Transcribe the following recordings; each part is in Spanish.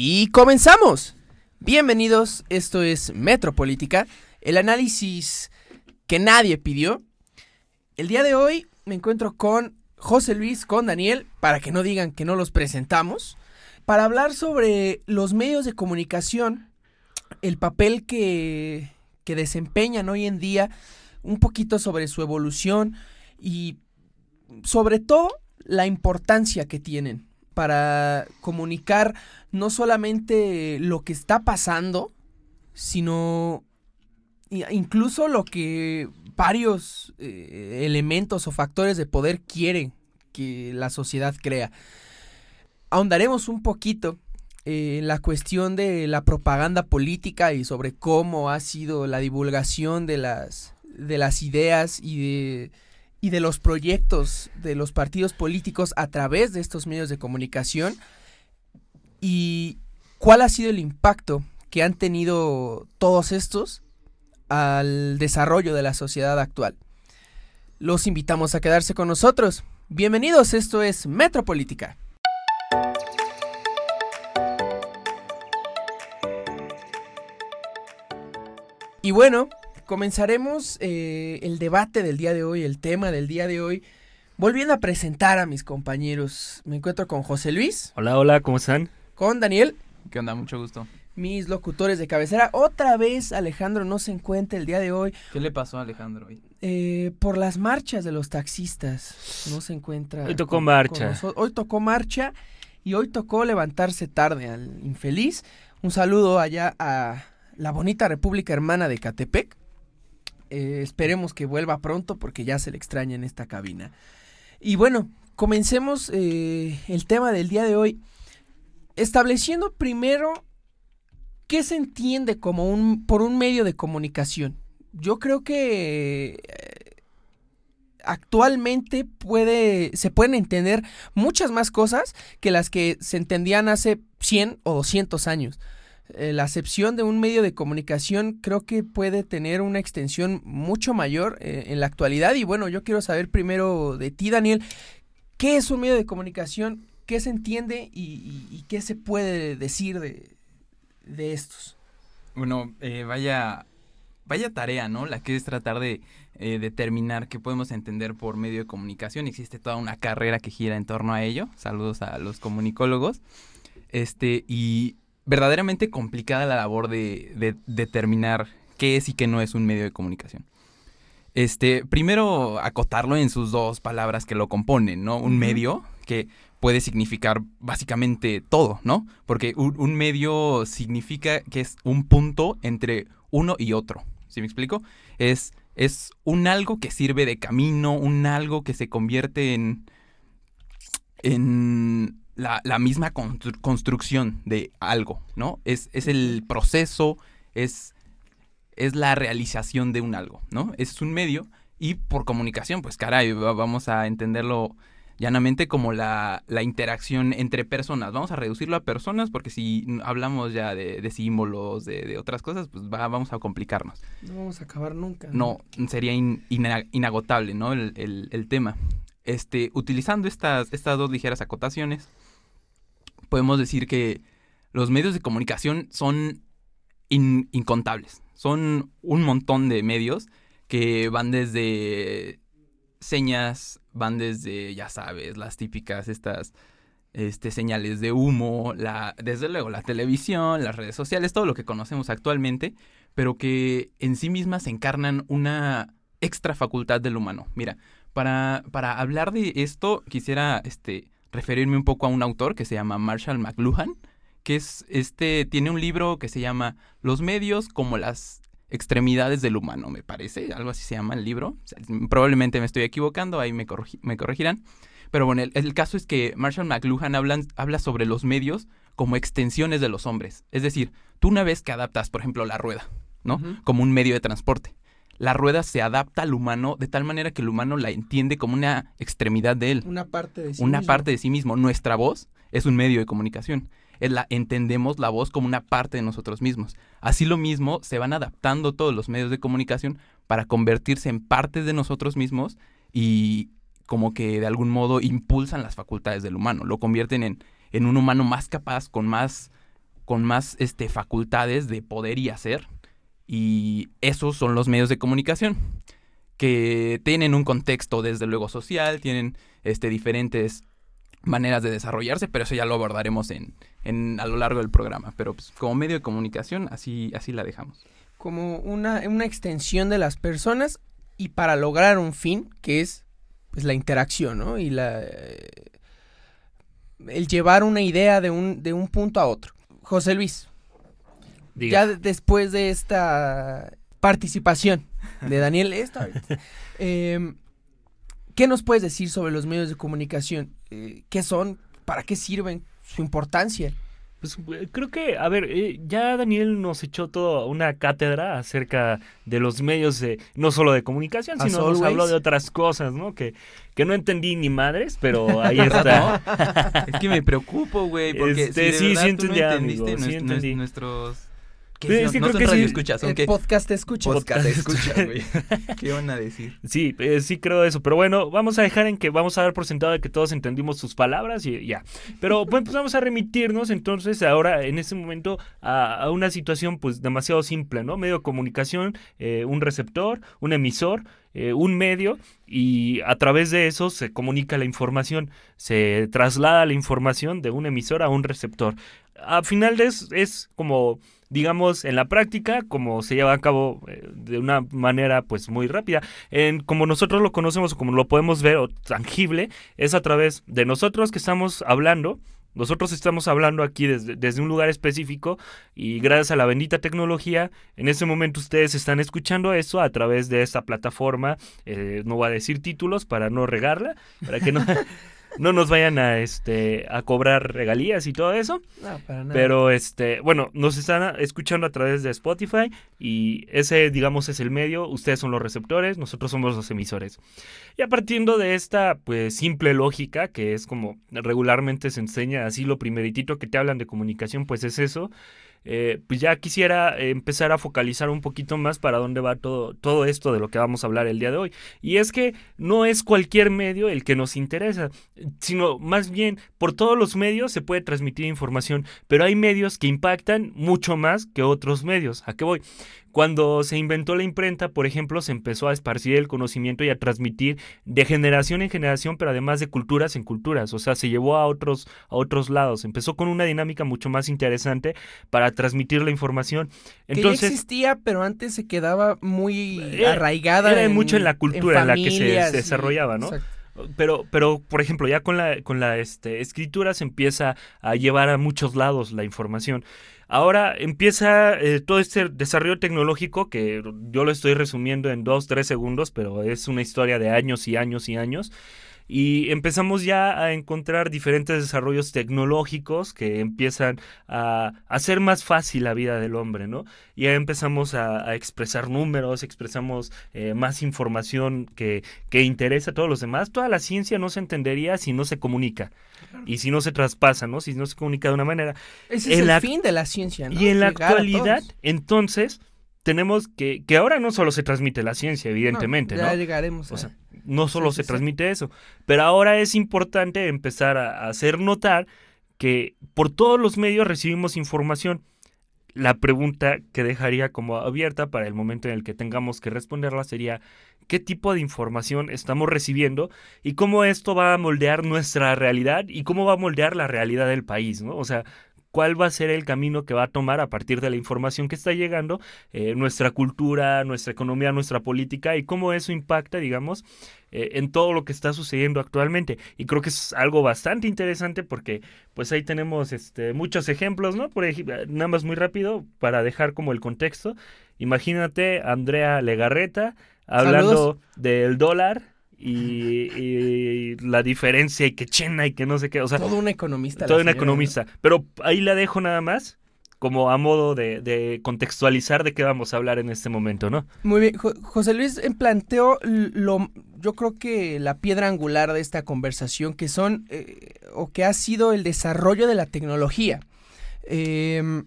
Y comenzamos. Bienvenidos, esto es Metropolítica, el análisis que nadie pidió. El día de hoy me encuentro con José Luis, con Daniel, para que no digan que no los presentamos, para hablar sobre los medios de comunicación, el papel que, que desempeñan hoy en día, un poquito sobre su evolución y sobre todo la importancia que tienen para comunicar no solamente lo que está pasando, sino incluso lo que varios eh, elementos o factores de poder quieren que la sociedad crea. Ahondaremos un poquito en la cuestión de la propaganda política y sobre cómo ha sido la divulgación de las, de las ideas y de y de los proyectos de los partidos políticos a través de estos medios de comunicación y cuál ha sido el impacto que han tenido todos estos al desarrollo de la sociedad actual. Los invitamos a quedarse con nosotros. Bienvenidos, esto es Metropolítica. Y bueno, comenzaremos eh, el debate del día de hoy, el tema del día de hoy, volviendo a presentar a mis compañeros. Me encuentro con José Luis. Hola, hola, ¿cómo están? Con Daniel. ¿Qué onda? Mucho gusto. Mis locutores de cabecera. Otra vez Alejandro no se encuentra el día de hoy. ¿Qué le pasó a Alejandro hoy? Eh, por las marchas de los taxistas. No se encuentra. Hoy tocó marcha. hoy tocó marcha y hoy tocó levantarse tarde al infeliz. Un saludo allá a la bonita República Hermana de Catepec. Eh, esperemos que vuelva pronto porque ya se le extraña en esta cabina. Y bueno, comencemos eh, el tema del día de hoy. Estableciendo primero qué se entiende como un por un medio de comunicación. Yo creo que eh, actualmente puede se pueden entender muchas más cosas que las que se entendían hace 100 o 200 años. Eh, la acepción de un medio de comunicación creo que puede tener una extensión mucho mayor eh, en la actualidad. Y bueno, yo quiero saber primero de ti, Daniel, ¿qué es un medio de comunicación? ¿Qué se entiende y, qué se puede decir de, estos? Bueno, eh, vaya, vaya tarea, ¿no? La que es tratar de determinar qué podemos entender por medio de comunicación. Existe toda una carrera que gira en torno a ello. Saludos a los comunicólogos. Este, y verdaderamente complicada la labor de, determinar qué es y qué no es un medio de comunicación. Este, primero acotarlo en sus dos palabras que lo componen, ¿no? Un medio que puede significar básicamente todo, ¿no? Porque un, medio significa que es un punto entre uno y otro. ¿Sí me explico? Es, es un algo que sirve de camino, un algo que se convierte en. en la, misma construcción de algo, ¿no? Es, es el proceso, es, es la realización de un algo, ¿no? Es un medio y por comunicación, pues caray, vamos a entenderlo llanamente como la, interacción entre personas. Vamos a reducirlo a personas porque si hablamos ya de, símbolos, de, otras cosas, pues vamos a complicarnos. No vamos a acabar nunca. No, sería inagotable, ¿no? El, el, tema. Este, utilizando estas, estas dos ligeras acotaciones, podemos decir que los medios de comunicación son incontables. Son un montón de medios que van desde señas, van desde, ya sabes, las típicas, estas este, señales de humo, la, desde luego la televisión, las redes sociales, todo lo que conocemos actualmente, pero que en sí mismas encarnan una extra facultad del humano. Mira, para, para hablar de esto, quisiera este, referirme un poco a un autor que se llama Marshall McLuhan, que es este tiene un libro que se llama Los medios como las extremidades del humano, me parece, algo así se llama el libro. probablemente me estoy equivocando, ahí me, me corregirán. Pero bueno, el, caso es que Marshall McLuhan habla sobre los medios como extensiones de los hombres. Es decir, tú una vez que adaptas, por ejemplo, la rueda, ¿no? Como un medio de transporte la rueda se adapta al humano de tal manera que el humano la entiende como una extremidad de él. Una parte de sí una mismo. parte de sí mismo. Nuestra voz es un medio de comunicación. La, entendemos la voz como una parte de nosotros mismos. Así lo mismo se van adaptando todos los medios de comunicación para convertirse en partes de nosotros mismos y como que de algún modo impulsan las facultades del humano, lo convierten en, en un humano más capaz, con más con más este, facultades de poder y hacer. Y esos son los medios de comunicación, que tienen un contexto desde luego social, tienen este, diferentes maneras de desarrollarse, pero eso ya lo abordaremos en, en a lo largo del programa. Pero pues, como medio de comunicación, así, así la dejamos. Como una, una extensión de las personas y para lograr un fin, que es pues, la interacción, ¿no? Y la, eh, el llevar una idea de un, de un punto a otro. José Luis, ya después de esta participación de Daniel, esta, eh, ¿qué nos puedes decir sobre los medios de comunicación? Eh, ¿Qué son? ¿Para qué sirven? ¿Su importancia? Pues eh, creo que, a ver, eh, ya Daniel nos echó toda una cátedra acerca de los medios, de, no solo de comunicación, sino nos habló de otras cosas, ¿no? Que, que no entendí ni madres, pero ahí está. es que me preocupo, güey, porque este, si sí, sí entendí, amigo, sí entendí. nuestros ¿Qué sí, no, creo que sí. escuchas, ¿son podcast escuchas. Podcast escuchas, güey. ¿Qué van a decir? Sí, eh, sí creo eso. Pero bueno, vamos a dejar en que vamos a dar por sentado de que todos entendimos sus palabras y ya. Pero bueno, pues vamos a remitirnos entonces ahora en este momento a, una situación pues demasiado simple, ¿no? Medio de comunicación, eh, un receptor, un emisor. Eh, un medio y a través de eso se comunica la información, se traslada la información de un emisor a un receptor. A final de es, es como digamos, en la práctica, como se lleva a cabo eh, de una manera pues muy rápida. En, como nosotros lo conocemos como lo podemos ver o tangible, es a través de nosotros que estamos hablando. Nosotros estamos hablando aquí desde, desde un lugar específico y gracias a la bendita tecnología, en ese momento ustedes están escuchando eso a través de esta plataforma. Eh, no voy a decir títulos para no regarla, para que no... no nos vayan a este a cobrar regalías y todo eso. No, para nada. Pero este, bueno, nos están escuchando a través de Spotify y ese digamos es el medio, ustedes son los receptores, nosotros somos los emisores. Y a partir de esta pues simple lógica que es como regularmente se enseña así lo primeritito que te hablan de comunicación, pues es eso. Eh, pues ya quisiera empezar a focalizar un poquito más para dónde va todo, todo esto de lo que vamos a hablar el día de hoy. Y es que no es cualquier medio el que nos interesa, sino más bien por todos los medios se puede transmitir información, pero hay medios que impactan mucho más que otros medios. ¿A qué voy? Cuando se inventó la imprenta, por ejemplo, se empezó a esparcir el conocimiento y a transmitir de generación en generación, pero además de culturas en culturas, o sea, se llevó a otros a otros lados. Empezó con una dinámica mucho más interesante para transmitir la información. Entonces, que ya existía, pero antes se quedaba muy eh, arraigada era mucho en la cultura en, la que se, desarrollaba, ¿no? pero pero por ejemplo ya con la con la este, escritura se empieza a llevar a muchos lados la información Ahora empieza eh, todo este desarrollo tecnológico que yo lo estoy resumiendo en dos, tres segundos, pero es una historia de años y años y años y empezamos ya a encontrar diferentes desarrollos tecnológicos que empiezan a hacer más fácil la vida del hombre, ¿no? Y ya empezamos a, expresar números, expresamos eh, más información que, que interesa a todos los demás. Toda la ciencia no se entendería si no se comunica y si no se traspasa, ¿no? Si no se comunica de una manera. Ese es el fin de la ciencia, ¿no? Y en la actualidad, entonces, tenemos que, que ahora no solo se transmite la ciencia, evidentemente, ¿no? Ya llegaremos. O sea, no solo se transmite eso, pero ahora es importante empezar a, hacer notar que por todos los medios recibimos información. La pregunta que dejaría como abierta para el momento en el que tengamos que responderla sería qué tipo de información estamos recibiendo y cómo esto va a moldear nuestra realidad y cómo va a moldear la realidad del país, ¿no? O sea, cuál va a ser el camino que va a tomar a partir de la información que está llegando, eh, nuestra cultura, nuestra economía, nuestra política y cómo eso impacta, digamos, eh, en todo lo que está sucediendo actualmente. Y creo que es algo bastante interesante porque pues ahí tenemos este, muchos ejemplos, ¿no? Por ejemplo, nada más muy rápido para dejar como el contexto. Imagínate Andrea Legarreta hablando del dólar y, la diferencia y que China y que no sé qué. O sea, todo un economista. Todo un economista. Pero ahí la dejo nada más como a modo de, contextualizar de qué vamos a hablar en este momento, ¿no? Muy bien. José Luis planteó lo, yo creo que la piedra angular de esta conversación, que son, eh, o que ha sido el desarrollo de la tecnología. Em,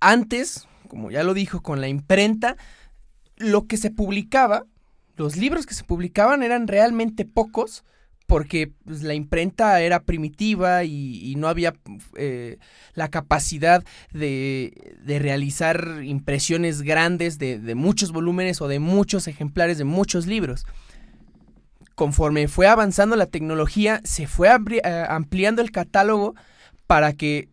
antes, como ya lo dijo con la imprenta, lo que se publicaba los libros que se publicaban eran realmente pocos porque pues, la imprenta era primitiva y, no había eh, la capacidad de, de, realizar impresiones grandes de, de, muchos volúmenes o de muchos ejemplares de muchos libros. Conforme fue avanzando la tecnología, se fue eh, ampliando el catálogo para que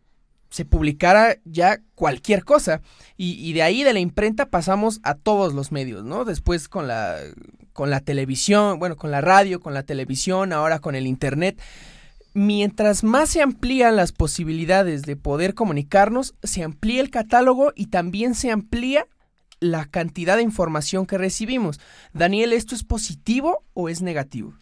se publicara ya cualquier cosa. Y, y, de ahí de la imprenta pasamos a todos los medios, ¿no? Después con la, con la televisión, bueno, con la radio, con la televisión, ahora con el internet. Mientras más se amplían las posibilidades de poder comunicarnos, se amplía el catálogo y también se amplía la cantidad de información que recibimos. Daniel, ¿esto es positivo o es negativo?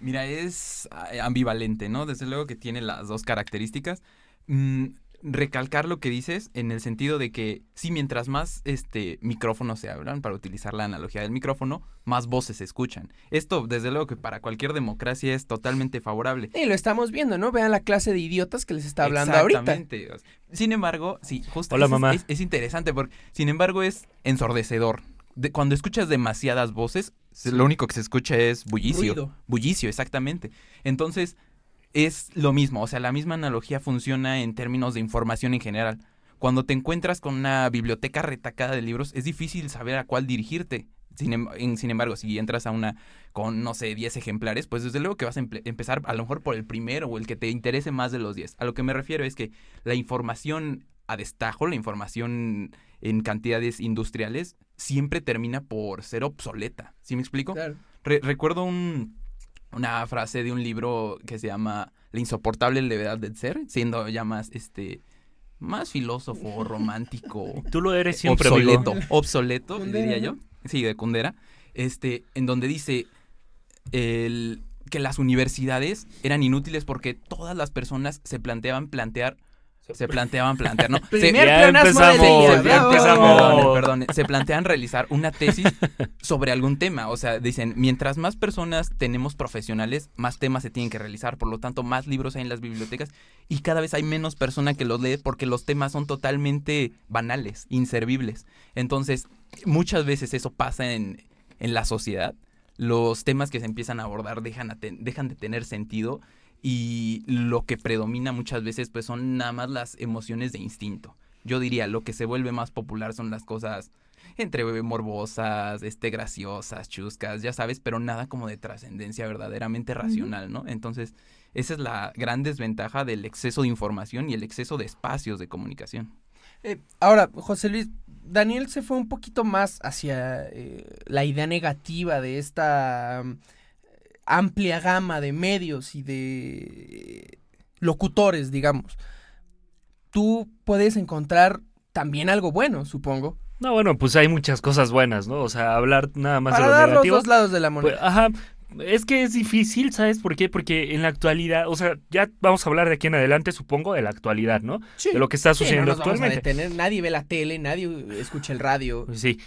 Mira, es eh, ambivalente, ¿no? Desde luego que tiene las dos características. Mm, recalcar lo que dices en el sentido de que sí, mientras más este micrófonos se hablan, para utilizar la analogía del micrófono, más voces se escuchan. Esto, desde luego que para cualquier democracia es totalmente favorable. Y lo estamos viendo, ¿no? Vean la clase de idiotas que les está hablando Exactamente. ahorita. Sin embargo, sí, justo Hola, mamá. Es, es, interesante porque, sin embargo, es ensordecedor. De, cuando escuchas demasiadas voces, lo único que se escucha es bullicio. Ruido. Bullicio, exactamente. Entonces, es lo mismo, o sea, la misma analogía funciona en términos de información en general. Cuando te encuentras con una biblioteca retacada de libros, es difícil saber a cuál dirigirte. Sin, em sin embargo, si entras a una con, no sé, 10 ejemplares, pues desde luego que vas a empezar a lo mejor por el primero o el que te interese más de los 10. A lo que me refiero es que la información a destajo, la información en cantidades industriales, siempre termina por ser obsoleta. ¿Sí me explico? Claro. Re recuerdo un, una frase de un libro que se llama La insoportable levedad del ser, siendo ya más este más filósofo, romántico. Tú lo eres siempre, obsoleto, amigo. obsoleto, Kundera, diría yo. Sí, de Kundera. Este, en donde dice el, que las universidades eran inútiles porque todas las personas se planteaban plantear se planteaban plantear, ¿no? Se, ya empezamos, día, ya bravo. empezamos. Perdone, perdone. Se plantean realizar una tesis sobre algún tema. O sea, dicen, mientras más personas tenemos profesionales, más temas se tienen que realizar. Por lo tanto, más libros hay en las bibliotecas y cada vez hay menos persona que los lee porque los temas son totalmente banales, inservibles. Entonces, muchas veces eso pasa en, en la sociedad. Los temas que se empiezan a abordar dejan, a ten- dejan de tener sentido y lo que predomina muchas veces pues son nada más las emociones de instinto. Yo diría, lo que se vuelve más popular son las cosas entre morbosas, este, graciosas, chuscas, ya sabes, pero nada como de trascendencia verdaderamente racional, ¿no? Entonces, esa es la gran desventaja del exceso de información y el exceso de espacios de comunicación. Eh, ahora, José Luis, Daniel se fue un poquito más hacia eh, la idea negativa de esta um, amplia gama de medios y de locutores, digamos. Tú puedes encontrar también algo bueno, supongo. No, bueno, pues hay muchas cosas buenas, ¿no? O sea, hablar nada más Para de lo dar los negativo. dos lados de la Pues, moneda. ajá, es que es difícil, ¿sabes por qué? Porque en la actualidad, o sea, ya vamos a hablar de aquí en adelante, supongo, de la actualidad, ¿no? Sí. De lo que está Sí, no sucediendo nos vamos a actualmente. detener, nadie ve la tele, nadie escucha el radio. Sí,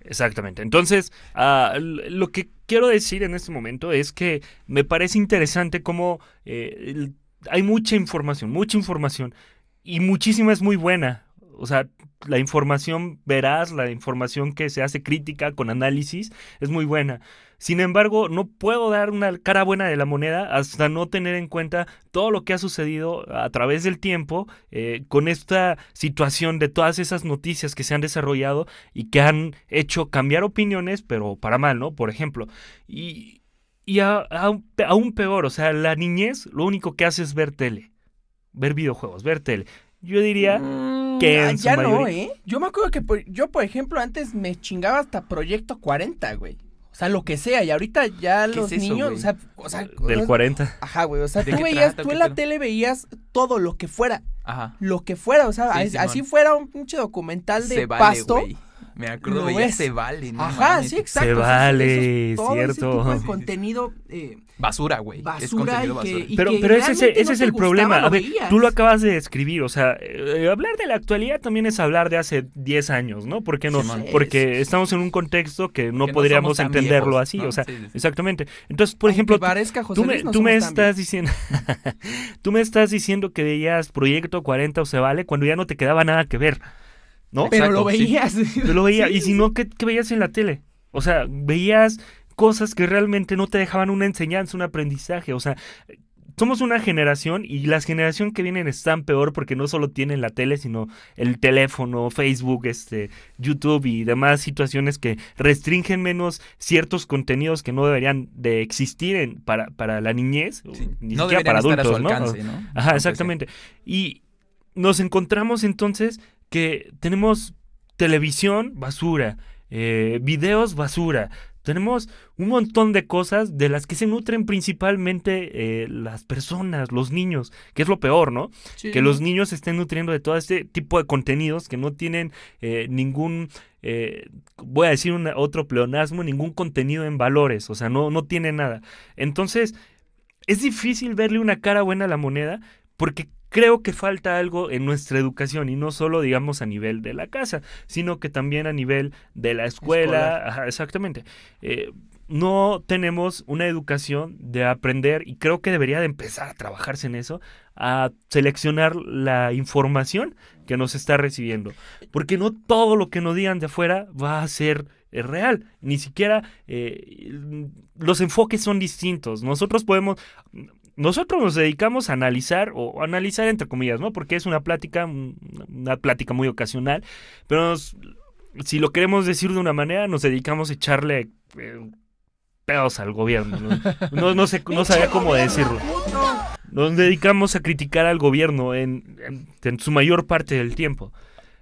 exactamente. Entonces, ah, lo que quiero decir en este momento es que me parece interesante cómo eh, hay mucha información, mucha información, y muchísima es muy buena. O sea, la información veraz, la información que se hace crítica con análisis, es muy buena. Sin embargo, no puedo dar una cara buena de la moneda hasta no tener en cuenta todo lo que ha sucedido a través del tiempo eh, con esta situación de todas esas noticias que se han desarrollado y que han hecho cambiar opiniones, pero para mal, ¿no? Por ejemplo. Y, y a- a- aún peor, o sea, la niñez lo único que hace es ver tele, ver videojuegos, ver tele. Yo diría... Mm, que en su ya no, mayoría- ¿eh? Yo me acuerdo que por- yo, por ejemplo, antes me chingaba hasta Proyecto 40, güey. O sea, lo que sea. Y ahorita ya ¿Qué los es eso, niños, o sea, o sea, Del 40. Ajá, güey. O sea, ¿De tú veías, tú ¿Qué en la tele veías todo lo que fuera. Ajá. Lo que fuera. O sea, Sí, así fuera un pinche documental de Se vale, pasto. Me acuerdo veía ves. se vale, ¿no? Ajá, mames. sí, exacto. Se o sea, vale, todo ese cierto. tipo de contenido eh, Basura, güey. es basura contenido y que, basura. y Pero, que pero ese, es ese no es el gustaba, problema. A ver, veías. tú lo acabas de describir. O sea, eh, hablar de la actualidad también es hablar de hace 10 años, ¿no? ¿Por qué no? Porque estamos en un contexto que no podríamos entenderlo viejos, así. ¿no? O sea, Sí, sí, sí. exactamente. Entonces, por Aunque ejemplo, tú- parezca José tú me, Luis, no tú me estás diciendo. tú me estás diciendo que veías Proyecto 40 o se vale cuando ya no te quedaba nada que ver. ¿No? Pero Exacto, lo sí. veías. Lo veía. Sí, y si no, ¿qué, qué veías en la tele? O sea, veías cosas que realmente no te dejaban una enseñanza, un aprendizaje. O sea, somos una generación y las generaciones que vienen están peor porque no solo tienen la tele, sino el teléfono, Facebook, este, YouTube y demás situaciones que restringen menos ciertos contenidos que no deberían de existir en, para, para la niñez, ni no siquiera para deberían estar a adultos, su ¿no? alcance, ¿no? Ajá, exactamente. Y nos encontramos entonces que tenemos televisión basura, eh, videos basura. Tenemos un montón de cosas de las que se nutren principalmente eh, las personas, los niños, que es lo peor, ¿no? Que los niños se estén nutriendo de todo este tipo de contenidos que no tienen eh, ningún, eh, voy a decir una- otro pleonasmo, ningún contenido en valores, o sea, no, no tiene nada. Entonces, es difícil verle una cara buena a la moneda porque creo que falta algo en nuestra educación y no solo digamos a nivel de la casa, sino que también a nivel de la escuela. Ajá, exactamente. Eh, no tenemos una educación de aprender y creo que debería de empezar a trabajarse en eso, a seleccionar la información que nos está recibiendo, porque no todo lo que nos digan de afuera va a ser eh, real, ni siquiera eh, los enfoques son distintos. Nosotros podemos nosotros nos dedicamos a analizar, o analizar entre comillas, ¿no? Porque es una plática, un- una plática muy ocasional, pero si lo queremos decir de una manera, nos dedicamos a echarle eh, pedos al gobierno. No, sé, no sabía cómo decirlo. Nos dedicamos a criticar al gobierno en- en su mayor parte del tiempo.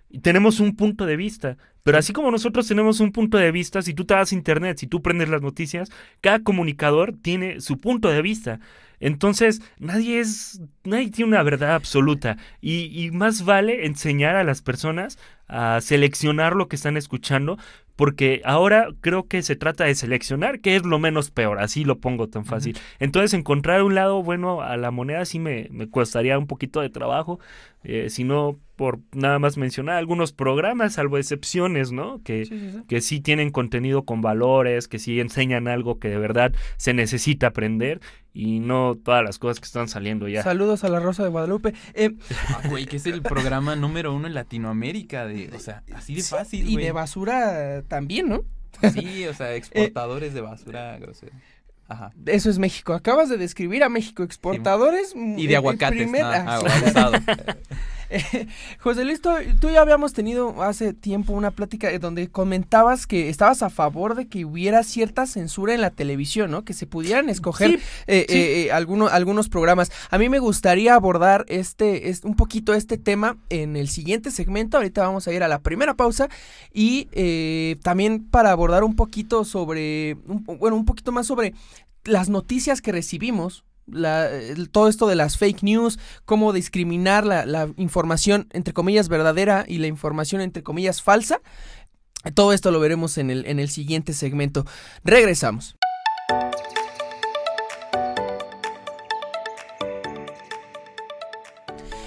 Y tenemos un punto de vista. Pero así como nosotros tenemos un punto de vista, si tú te vas a internet, si tú prendes las noticias, cada comunicador tiene su punto de vista. Entonces, nadie es, nadie tiene una verdad absoluta. Y, y más vale enseñar a las personas a seleccionar lo que están escuchando, porque ahora creo que se trata de seleccionar, que es lo menos peor, así lo pongo tan fácil. Entonces, encontrar un lado bueno a la moneda sí me, me costaría un poquito de trabajo, eh, si no por nada más mencionar algunos programas, salvo excepciones, ¿no? Que, Sí, sí, sí. que sí tienen contenido con valores, que sí enseñan algo que de verdad se necesita aprender y no todas las cosas que están saliendo ya. Saludos a la Rosa de Guadalupe. Eh, Ah, güey, que es el programa número uno en Latinoamérica de, o sea, así de fácil, y güey. de basura también, ¿no? Sí, o sea, exportadores de basura grosera. Ajá. Eso es México. Acabas de describir a México, exportadores. Y de el aguacates, primer- ¿no? ah. Eh, José Luis, tú, tú y yo habíamos tenido hace tiempo una plática eh, donde comentabas que estabas a favor de que hubiera cierta censura en la televisión, ¿no? Que se pudieran escoger Sí, eh, sí. eh, alguno- algunos programas. A mí me gustaría abordar este, es- un poquito este tema en el siguiente segmento. Ahorita vamos a ir a la primera pausa y eh, también para abordar un poquito sobre, un- bueno, un poquito más sobre las noticias que recibimos. El- todo esto de las fake news, cómo discriminar la, la información entre comillas verdadera y la información entre comillas falsa. Todo esto lo veremos en el, en el siguiente segmento. Regresamos.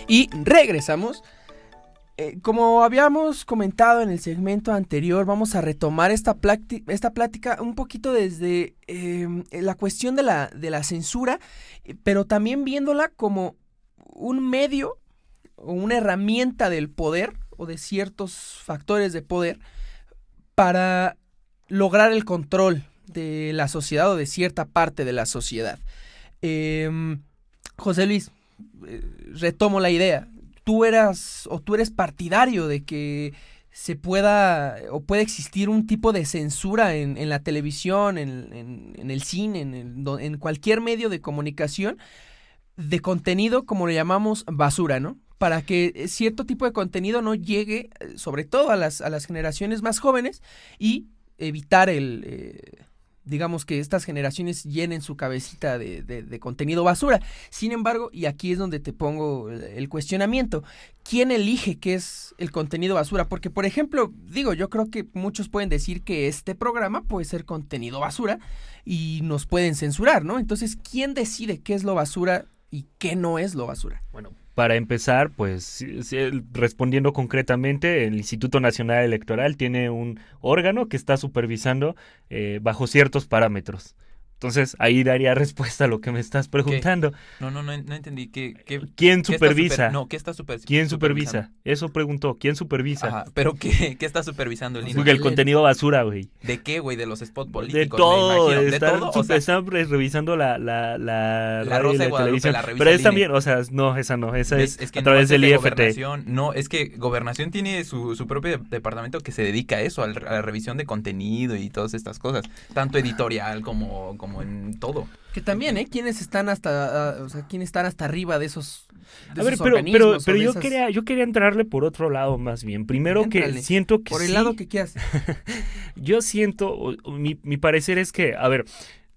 Y regresamos. Eh, como habíamos comentado en el segmento anterior, vamos a retomar esta, esta plática un poquito desde eh, la cuestión de la, de la censura, eh, pero también viéndola como un medio o una herramienta del poder o de ciertos factores de poder para lograr el control de la sociedad o de cierta parte de la sociedad. Em, José Luis, eh, retomo la idea. Tú eras o tú eres partidario de que se pueda o puede existir un tipo de censura en, en la televisión, en, en- el cine, en, el- en cualquier medio de comunicación de contenido, como le llamamos, basura, ¿no? Para que eh, cierto tipo de contenido no llegue, eh, sobre todo a las, a las generaciones más jóvenes, y evitar el, eh, digamos que estas generaciones llenen su cabecita de, de- de contenido basura. Sin embargo, y aquí es donde te pongo el, cuestionamiento, ¿quién elige qué es el contenido basura? Porque, por ejemplo, digo, yo creo que muchos pueden decir que este programa puede ser contenido basura y nos pueden censurar, ¿no? Entonces, ¿quién decide qué es lo basura y qué no es lo basura? Bueno, para empezar, pues respondiendo concretamente, el Instituto Nacional Electoral tiene un órgano que está supervisando eh, bajo ciertos parámetros. Entonces ahí daría respuesta a lo que me estás preguntando. No, no, no, no entendí. ¿Qué, qué, ¿Quién qué está supervisa? super- no, ¿qué está super- ¿Quién supervisando? supervisa? Eso preguntó. ¿Quién supervisa? Ajá, pero ¿qué, qué está supervisando el? Porque el contenido basura, güey. ¿De qué, güey? De los spots políticos. De me todo, imagino. ¿De están, todo? O sea, están re- revisando la, la, la, La radio y Rosa de la Guadalupe, televisión. la revista Pero es también, o sea, no, esa no, esa es, Es que a no través es del de IFT. Gobernación. No, es que Gobernación tiene su, su propio departamento que se dedica a eso, al- a la revisión de contenido y todas estas cosas. Tanto editorial como, como en todo. Que también, ¿eh? ¿Quiénes están hasta, o sea, quiénes están hasta arriba de esos, de A ver, esos pero, pero, yo esas- quería, yo quería entrarle por otro lado más bien. Primero que siento que Por el sí, lado que quieras. yo siento, mi, mi parecer es que, a ver,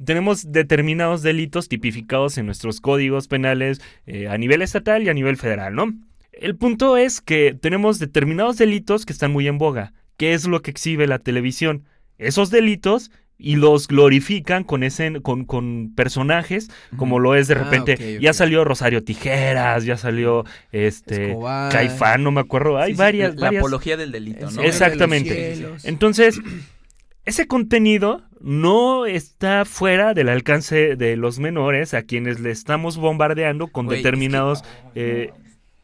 tenemos determinados delitos tipificados en nuestros códigos penales eh, a nivel estatal y a nivel federal, ¿no? El punto es que tenemos determinados delitos que están muy en boga. ¿Qué es lo que exhibe la televisión? Esos delitos y los glorifican con ese con, con personajes como lo es de Ah, repente ya salió Rosario Tijeras ya salió este Escobar. Caifán no me acuerdo hay Sí, sí, varias La varias apología del delito, El ¿no? De Exactamente. Entonces ese contenido no está fuera del alcance de los menores a quienes le estamos bombardeando con Güey, es que- determinados eh,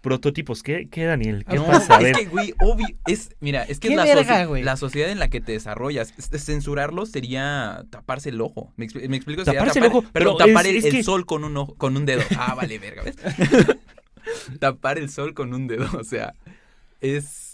prototipos ¿Qué, qué Daniel qué No, pasa a ver Es que, güey, obvio, es, mira, es que Qué la, verga, la sociedad en la que te desarrollas, es- es- censurarlo sería taparse el ojo. ¿Me, expl- me explico? Sería Taparse el tapar- ojo, perdón, pero tapar es- el, es el sol con un ojo, con un dedo. Ah, vale, verga, ¿ves? tapar el sol con un dedo, o sea, es...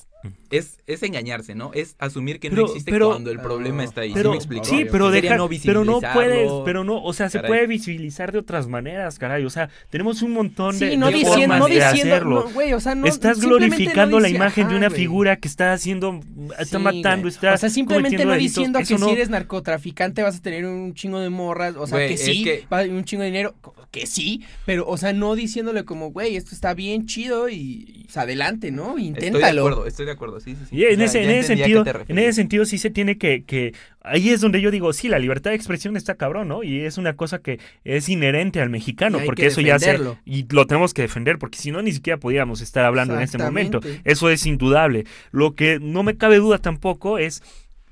Es, es engañarse, ¿no? Es asumir que Pero- no existe pero- cuando el problema está ahí. ¿Sí Pero, me explico? sí, pero deja, no pero no puedes, pero no, o sea, se puede visibilizar de otras maneras, caray. O sea, tenemos un montón de, Sí, no de diciendo, formas no de diciendo, hacerlo. no, güey, o sea, no, Estás glorificando no la imagen de una figura que está haciendo, está Sí, matando, güey. está O sea, simplemente no delitos. diciendo que si eres narcotraficante vas a tener un chingo de morras, o sea, que es sí, un chingo de dinero, que sí, pero, o sea, no diciéndole como, güey, esto está bien chido y, adelante, ¿no? Estoy de Inténtalo. acuerdo, estoy de acuerdo, sí, sí, sí. Y en ese, ya en ese sentido, en ese sentido sí se tiene que, que, ahí es donde yo digo, sí, la libertad de expresión está cabrón, ¿no? Y es una cosa que es inherente al mexicano, Y hay porque que eso ya se, defenderlo. y lo tenemos que defender, porque si no, ni siquiera podríamos estar hablando en este momento. Eso es indudable. Lo que no me cabe duda tampoco es,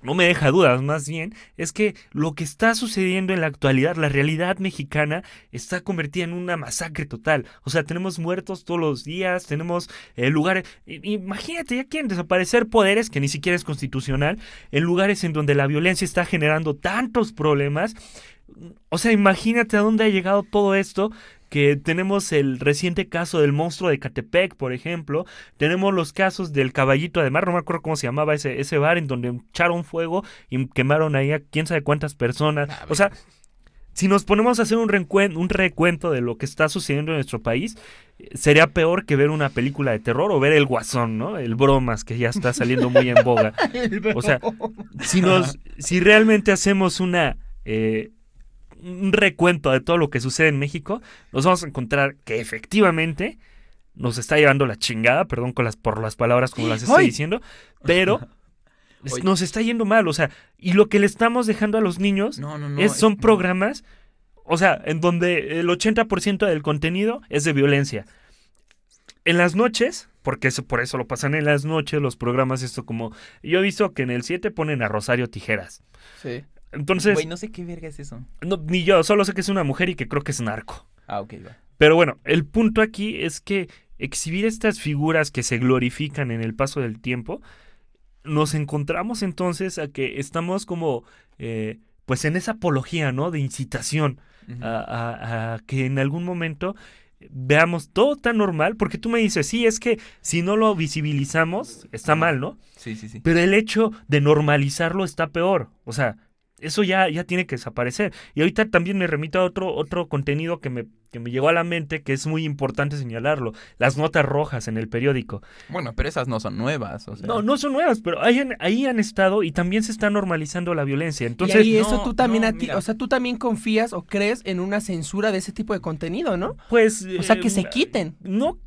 no me deja dudas más bien, es que lo que está sucediendo en la actualidad, la realidad mexicana, está convertida en una masacre total. O sea, tenemos muertos todos los días, tenemos eh, lugares... Imagínate, ya quieren desaparecer poderes, que ni siquiera es constitucional, en lugares en donde la violencia está generando tantos problemas. O sea, imagínate a dónde ha llegado todo esto que tenemos el reciente caso del monstruo de Catepec, por ejemplo, tenemos los casos del caballito de mar, no me acuerdo cómo se llamaba ese, ese bar en donde echaron fuego y quemaron ahí a quién sabe cuántas personas. O sea, si nos ponemos a hacer un, reencuen- un recuento de lo que está sucediendo en nuestro país, sería peor que ver una película de terror o ver el guasón, ¿no? El bromas que ya está saliendo muy en boga. O sea, si nos, si realmente hacemos una eh, un recuento de todo lo que sucede en México, nos vamos a encontrar que efectivamente nos está llevando la chingada, perdón con las, por las palabras como las estoy ¡Ay! diciendo, pero es- nos está yendo mal, o sea, y lo que le estamos dejando a los niños No, no, no. es, son es- programas, o sea, en donde el 80% del contenido es de violencia. En las noches, porque eso, por eso lo pasan en las noches, los programas, esto como... Yo he visto que en el 7 ponen a Rosario Tijeras. Sí. Entonces, Güey, no sé qué verga es eso. no, ni yo, solo sé que es una mujer y que creo que es narco. Ah, ok, va. Pero bueno, el punto aquí es que exhibir estas figuras que se glorifican en el paso del tiempo, nos encontramos entonces a que estamos como, eh, pues en esa apología, ¿no? De incitación a, a- a que en algún momento veamos todo tan normal, porque tú me dices, sí, es que si no lo visibilizamos, está mal, ¿no? Sí, sí, sí. Pero el hecho de normalizarlo está peor. O sea, eso ya, ya tiene que desaparecer. Y ahorita también me remito a otro, otro contenido que me, que me llegó a la mente, que es muy importante señalarlo. Las notas rojas en el periódico. Bueno, pero esas no son nuevas, o sea. No, no son nuevas, pero ahí han, ahí han estado y también se está normalizando la violencia. Entonces, y ahí eso no, tú también no, a ti, o sea, tú también confías o crees en una censura de ese tipo de contenido, ¿no? pues... O sea, eh, que se quiten. No.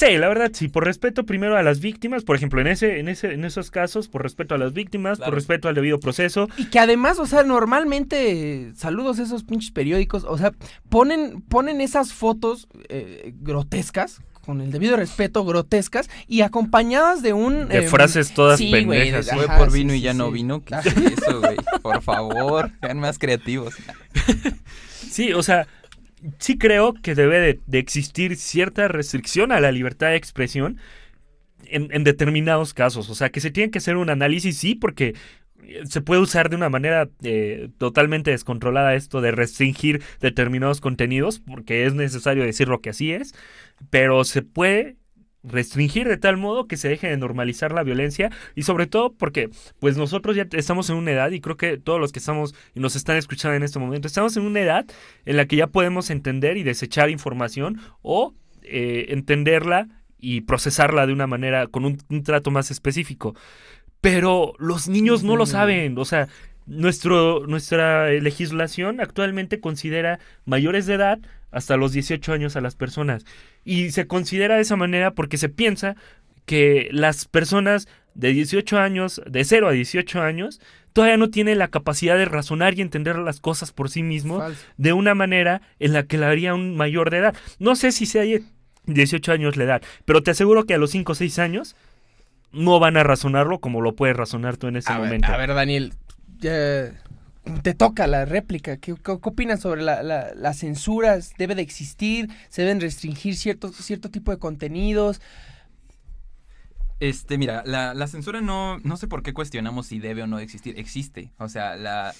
Sí, la verdad, sí, por respeto primero a las víctimas, por ejemplo, en ese, en ese, en esos casos, por respeto a las víctimas, Claro. por respeto al debido proceso, Y que además, o sea, normalmente, saludos a esos pinches periódicos, o sea, ponen, ponen esas fotos eh, grotescas con el debido respeto, grotescas y acompañadas de un... De em, frases todas sí, güey, pendejas. de- Fue por sí, vino y sí, ya no sí. vino. ¿Qué es eso, güey? Por favor, sean más creativos. Sí, o sea, sí creo que debe de, existir cierta restricción a la libertad de expresión en, determinados casos. O sea, que se tiene que hacer un análisis, sí, porque eh, se puede usar de una manera eh, totalmente descontrolada esto de restringir determinados contenidos, porque es necesario decirlo que así es, pero se puede restringir de tal modo que se deje de normalizar la violencia y sobre todo porque pues nosotros ya estamos en una edad y creo que todos los que estamos y nos están escuchando en este momento estamos en una edad en la que ya podemos entender y desechar información o eh, entenderla y procesarla de una manera con un, un trato más específico pero los niños no lo saben o sea nuestro, nuestra eh, legislación actualmente considera mayores de edad hasta los 18 años a las personas. Y se considera de esa manera porque se piensa que las personas de 18 años, de 0 a 18 años, todavía no tienen la capacidad de razonar y entender las cosas por sí mismos Falso. de una manera en la que la haría un mayor de edad. No sé si sea 18 años la edad, pero te aseguro que a los 5 o 6 años no van a razonarlo como lo puedes razonar tú en ese a, ver, momento. a ver, Daniel, ya te toca la réplica. ¿Qué, qué- opinas sobre la, la- las censuras? ¿Debe de existir? ¿Se deben restringir cierto, cierto tipo de contenidos? Este, mira, la, la censura no, no sé por qué cuestionamos si debe o no existir. Existe. O sea, la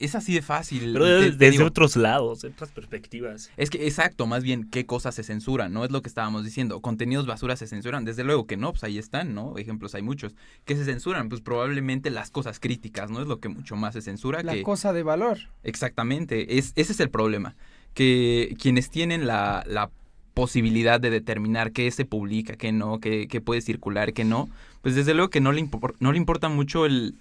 es así de fácil. Pero desde, te desde digo, otros lados, de otras perspectivas. Es que, exacto, más bien, ¿qué cosas se censuran? ¿No? Es lo que estábamos diciendo. ¿Contenidos basura se censuran? Desde luego que no, pues ahí están, ¿no? Ejemplos hay muchos. ¿Qué se censuran? Pues probablemente las cosas críticas, ¿no? Es lo que mucho más se censura. La que... cosa de valor. Exactamente, es, ese es el problema. Que quienes tienen la, la posibilidad de determinar qué se publica, qué no, qué, qué puede circular, qué no, pues desde luego que no le, impor- no le importa mucho el,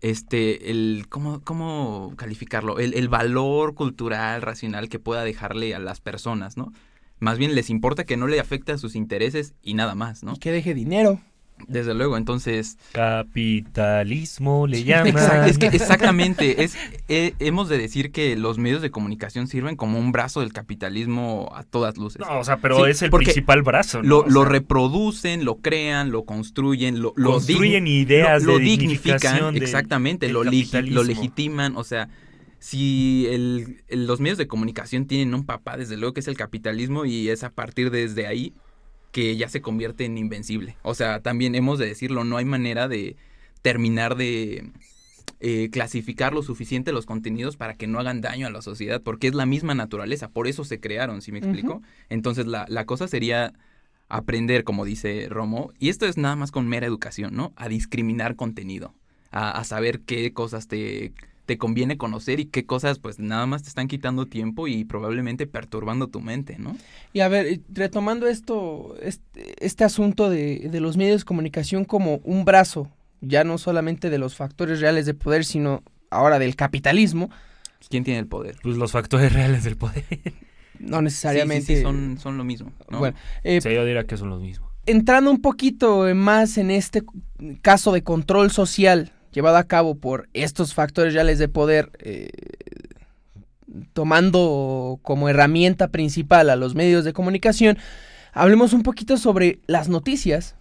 este, el, ¿cómo, cómo calificarlo? El, el valor cultural, racional que pueda dejarle a las personas, ¿no? Más bien les importa que no le afecte a sus intereses y nada más, ¿no? Que deje dinero. Desde luego, entonces... Capitalismo le llaman. Exact- es que exactamente, es, eh, hemos de decir que los medios de comunicación sirven como un brazo del capitalismo a todas luces. No, o sea, pero Sí, es el principal brazo. ¿no? Lo, O lo sea, reproducen, lo crean, lo construyen, lo, lo construyen ideas lo, dignifican, del- exactamente, del lo, legitiman, o sea, si el- el- los medios de comunicación tienen un papá, desde luego que es el capitalismo y es a partir desde ahí que ya se convierte en invencible. O sea, también hemos de decirlo, no hay manera de terminar de eh, clasificar lo suficiente los contenidos para que no hagan daño a la sociedad, porque es la misma naturaleza, por eso se crearon, ¿sí me explico? Entonces la, la cosa sería aprender, como dice Romo, y esto es nada más con mera educación, ¿no? A discriminar contenido, a, a saber qué cosas te, te conviene conocer y qué cosas pues nada más te están quitando tiempo y probablemente perturbando tu mente, ¿no? Y a ver, eh, retomando esto, este, este asunto de, de los medios de comunicación como un brazo, ya no solamente de los factores reales de poder, sino ahora del capitalismo, ¿Quién tiene el poder? Pues los factores reales del poder. no Sí, necesariamente... sí, sí, son, son lo mismo, ¿no? Bueno, eh, Sí, yo diría que son los mismos. entrando un poquito más en este caso de control social llevado a cabo por estos factores reales de poder, eh, tomando como herramienta principal a los medios de comunicación, hablemos un poquito sobre las noticias,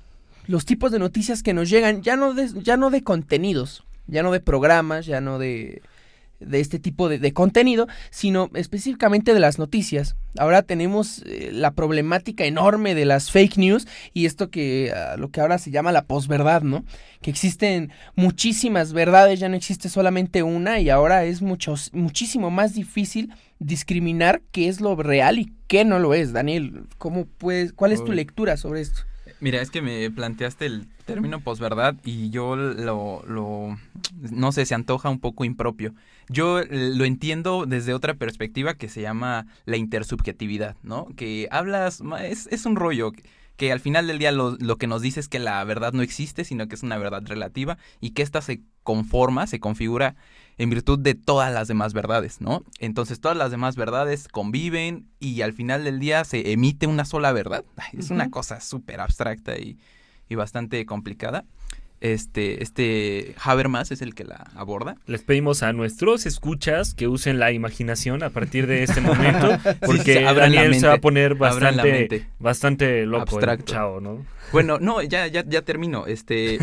los tipos de noticias que nos llegan, ya no de, ya no de contenidos, ya no de programas, ya no de, de este tipo de, de contenido, sino específicamente de las noticias. Ahora tenemos eh, la problemática enorme de las fake news y esto que ah, lo que ahora se llama la posverdad, ¿no? Que existen muchísimas verdades, ya no existe solamente una y ahora es mucho, muchísimo más difícil discriminar qué es lo real y qué no lo es. Daniel, ¿cómo puedes, ¿cuál es tu lectura sobre esto? Mira, es que me planteaste el término posverdad y yo lo, lo, no sé, se antoja un poco impropio. Yo lo entiendo desde otra perspectiva que se llama la intersubjetividad, ¿no? Que hablas, es, es un rollo que, al final del día lo, lo que nos dice es que la verdad no existe, sino que es una verdad relativa y que ésta se conforma, se configura en virtud de todas las demás verdades, ¿no? Entonces todas las demás verdades conviven y al final del día se emite una sola verdad. Es una cosa súper abstracta y, y bastante complicada. Este, este Habermas es el que la aborda. Les pedimos a nuestros escuchas que usen la imaginación a partir de este momento, porque sí, Daniel se va a poner bastante, bastante loco, Abstracto. chavo, ¿no? Bueno, no, ya, ya, ya termino. Este.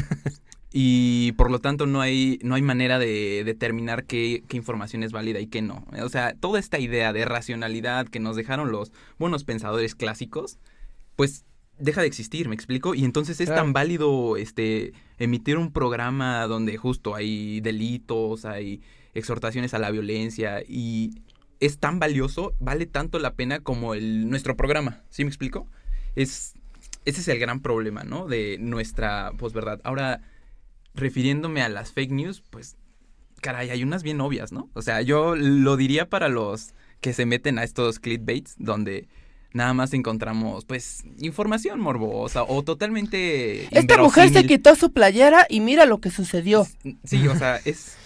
Y por lo tanto no hay, no hay manera de determinar qué, qué información es válida y qué no. O sea, toda esta idea de racionalidad que nos dejaron los buenos pensadores clásicos, pues deja de existir, ¿me explico? Y entonces es Claro. tan válido este emitir un programa donde justo hay delitos, hay exhortaciones a la violencia y es tan valioso, vale tanto la pena como el nuestro programa, ¿sí me explico? Es ese es el gran problema, ¿no? De nuestra posverdad. Ahora refiriéndome a las fake news, pues caray, hay unas bien obvias, ¿no? O sea, yo lo diría para los que se meten a estos clickbaits donde nada más encontramos pues información morbosa o totalmente Esta mujer se quitó su playera y mira lo que sucedió. Sí, o sea, es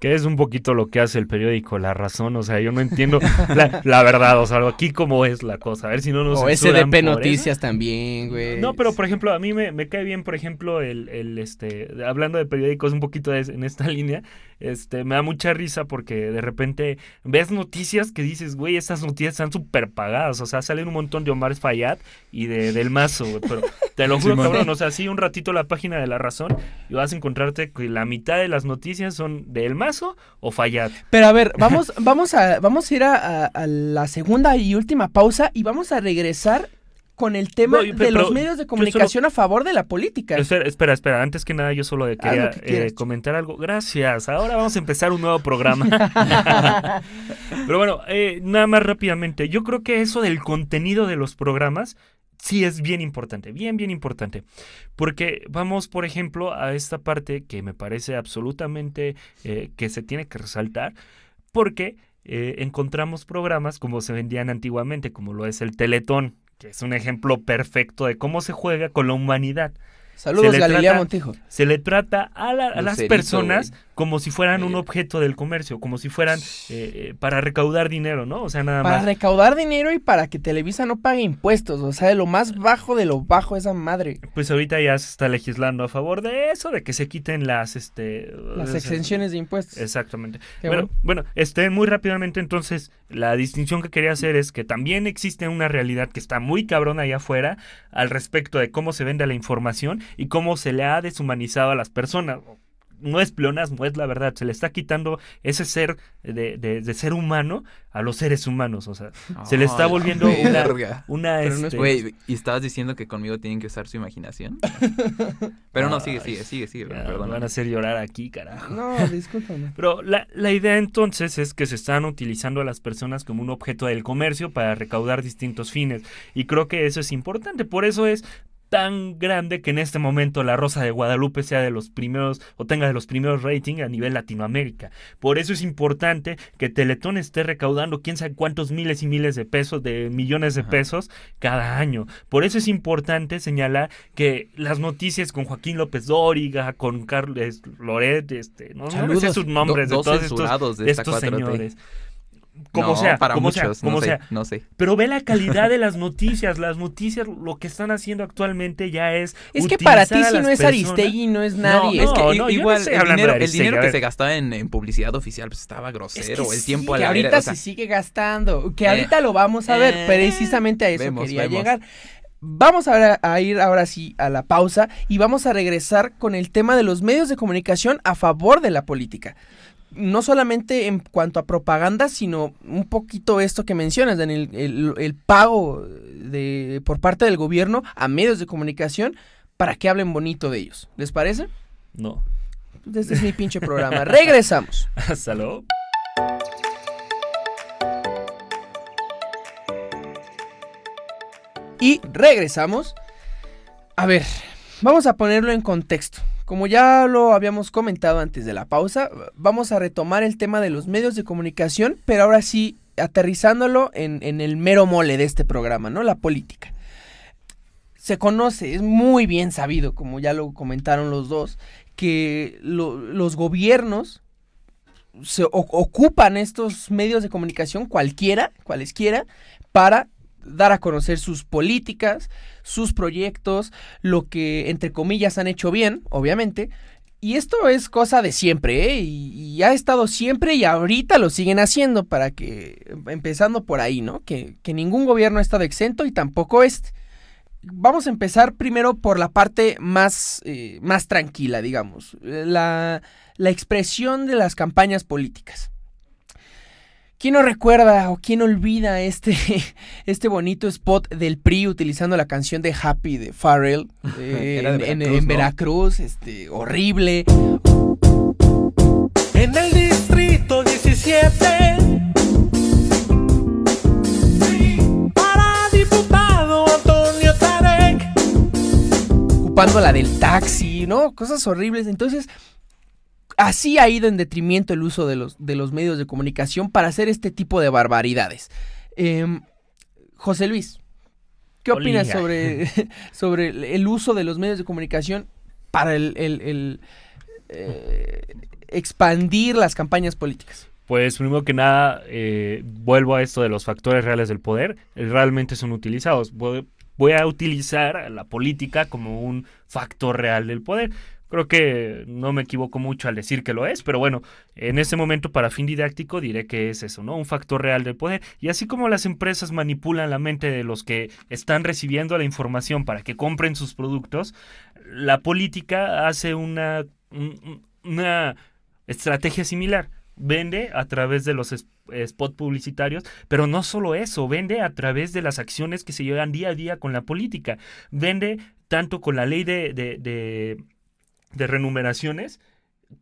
Que es un poquito lo que hace el periódico La Razón, o sea, yo no entiendo la, la verdad, o sea, aquí cómo es la cosa, a ver si no nos O SDP Noticias también, güey. No, pero por ejemplo, a mí me, me cae bien, por ejemplo, el, el, este, hablando de periódicos un poquito de- en esta línea, este, me da mucha risa porque de repente ves noticias que dices, güey, estas noticias están súper pagadas, o sea, salen un montón de Omar Fayad y de, del Mazo, güey, pero te lo juro, Simón. cabrón, o sea, sí, un ratito la página de La Razón y vas a encontrarte que la mitad de las noticias son de El Mazo o Fayad. Pero a ver, vamos, vamos a, vamos a ir a, a- a la segunda y última pausa y vamos a regresar con el tema No, de los medios de comunicación a favor de la política. Espera, espera, espera, antes que nada yo solo quería que eh, comentar algo. Gracias, ahora vamos a empezar un nuevo programa. Pero bueno, eh, nada más rápidamente, yo creo que eso del contenido de los programas sí es bien importante, bien, bien importante. Porque vamos, por ejemplo, a esta parte que me parece absolutamente eh, que se tiene que resaltar, porque eh, encontramos programas como se vendían antiguamente, como lo es el Teletón, que es un ejemplo perfecto de cómo se juega con la humanidad. Saludos, le Galilea trata- Montijo. Se le trata a, la- a las personas. Como si fueran un objeto del comercio, como si fueran eh, eh, para recaudar dinero, ¿no? O sea, nada Para más. recaudar dinero y para que Televisa no pague impuestos. O sea, de lo más bajo de lo bajo esa madre. Pues ahorita ya se está legislando a favor de eso, de que se quiten las, este... Las exenciones de impuestos. Exactamente. Qué bueno. bueno, este, muy rápidamente entonces, la distinción que quería hacer es que también existe una realidad que está muy cabrona allá afuera al respecto de cómo se vende la información y cómo se le ha deshumanizado a las personas. No es pleonasmo, es la verdad. Se le está quitando ese ser de, de- de ser humano a los seres humanos. O sea, se le está volviendo una, una no este, Güey, ¿y estabas diciendo que conmigo tienen que usar su imaginación? Pero no, sigue, sigue, sigue, sigue, ya, perdón. me van a hacer llorar aquí, carajo. No, discúlpame. Pero la, la idea entonces es que se están utilizando a las personas como un objeto del comercio para recaudar distintos fines. Y creo que eso es importante. Por eso es tan grande que en este momento la Rosa de Guadalupe sea de los primeros o tenga de los primeros ratings a nivel Latinoamérica. Por eso es importante que Teletón esté recaudando quién sabe cuántos miles y miles de pesos, de millones de Ajá. pesos cada año. Por eso es importante señalar que las noticias con Joaquín López Dóriga, con Carlos Loret, este, no, no sé sus nombres Do- de dos todos estos, de de esta estos 4T. señores. Como No, sea, para como muchos, sea, como no sea. sé, no sé. Pero ve la calidad de las noticias. Las noticias, lo que están haciendo actualmente ya es. Es que para ti si no es Aristegui no es nadie. es que no, yo igual el dinero, el que se gastaba en, en publicidad oficial pues estaba Es grosero. que el sí, tiempo que la ahorita o sea, se sigue gastando. Que Eh, ahorita lo vamos a ver. eh, precisamente a eso vemos, quería vemos. llegar. Vamos a ir ahora sí a la pausa y vamos a regresar con el tema de los medios de comunicación a favor de la política. No solamente en cuanto a propaganda, sino un poquito esto que mencionas, el, el pago de, por parte del gobierno a medios de comunicación para que hablen bonito de ellos. ¿Les parece? No. Este es mi pinche programa. Regresamos. Hasta luego. Y regresamos. A ver, vamos a ponerlo en contexto. Como ya lo habíamos comentado antes de la pausa, vamos a retomar el tema de los medios de comunicación, pero ahora sí aterrizándolo en, el mero mole de este programa, ¿no? La política. Se conoce, es muy bien sabido, como ya lo comentaron los dos, que lo- los gobiernos se ocupan estos medios de comunicación, cualquiera, cualesquiera, para dar a conocer sus políticas, sus proyectos, lo que entre comillas han hecho bien, obviamente. Y esto es cosa de siempre, ¿eh? Y, ha estado siempre y ahorita lo siguen haciendo para que, empezando por ahí, ¿no? Que, que ningún gobierno ha estado exento y tampoco este. Vamos a empezar primero por la parte más, eh, más tranquila, digamos. La, la expresión de las campañas políticas. ¿Quién no recuerda o quién olvida este, este bonito spot del PRI utilizando la canción de Happy de Pharrell eh, Era de en, en-. Veracruz? Este, horrible. En el distrito 17 Para diputado Antonio Tarek ocupando la del taxi, ¿no? Cosas horribles. Entonces, así ha ido en detrimento el uso de los, de los medios de comunicación para hacer este tipo de barbaridades. Em, José Luis, ¿qué opinas sobre, sobre el, uso de los medios de comunicación para el, el- el, eh, expandir las campañas políticas? Pues primero que nada, eh, vuelvo a esto de los factores reales del poder, eh, realmente son utilizados. Voy, voy a utilizar la política como un factor real del poder. Creo que no me equivoco mucho al decir que lo es, pero bueno, en este momento para fin didáctico diré que es eso, ¿no? Un factor real del poder. Y así como las empresas manipulan la mente de los que están recibiendo la información para que compren sus productos, la política hace una, un- una estrategia similar. Vende a través de los es- spot publicitarios, pero no solo eso, vende a través de las acciones que se llevan día a día con la política. Vende tanto con la ley de- de renumeraciones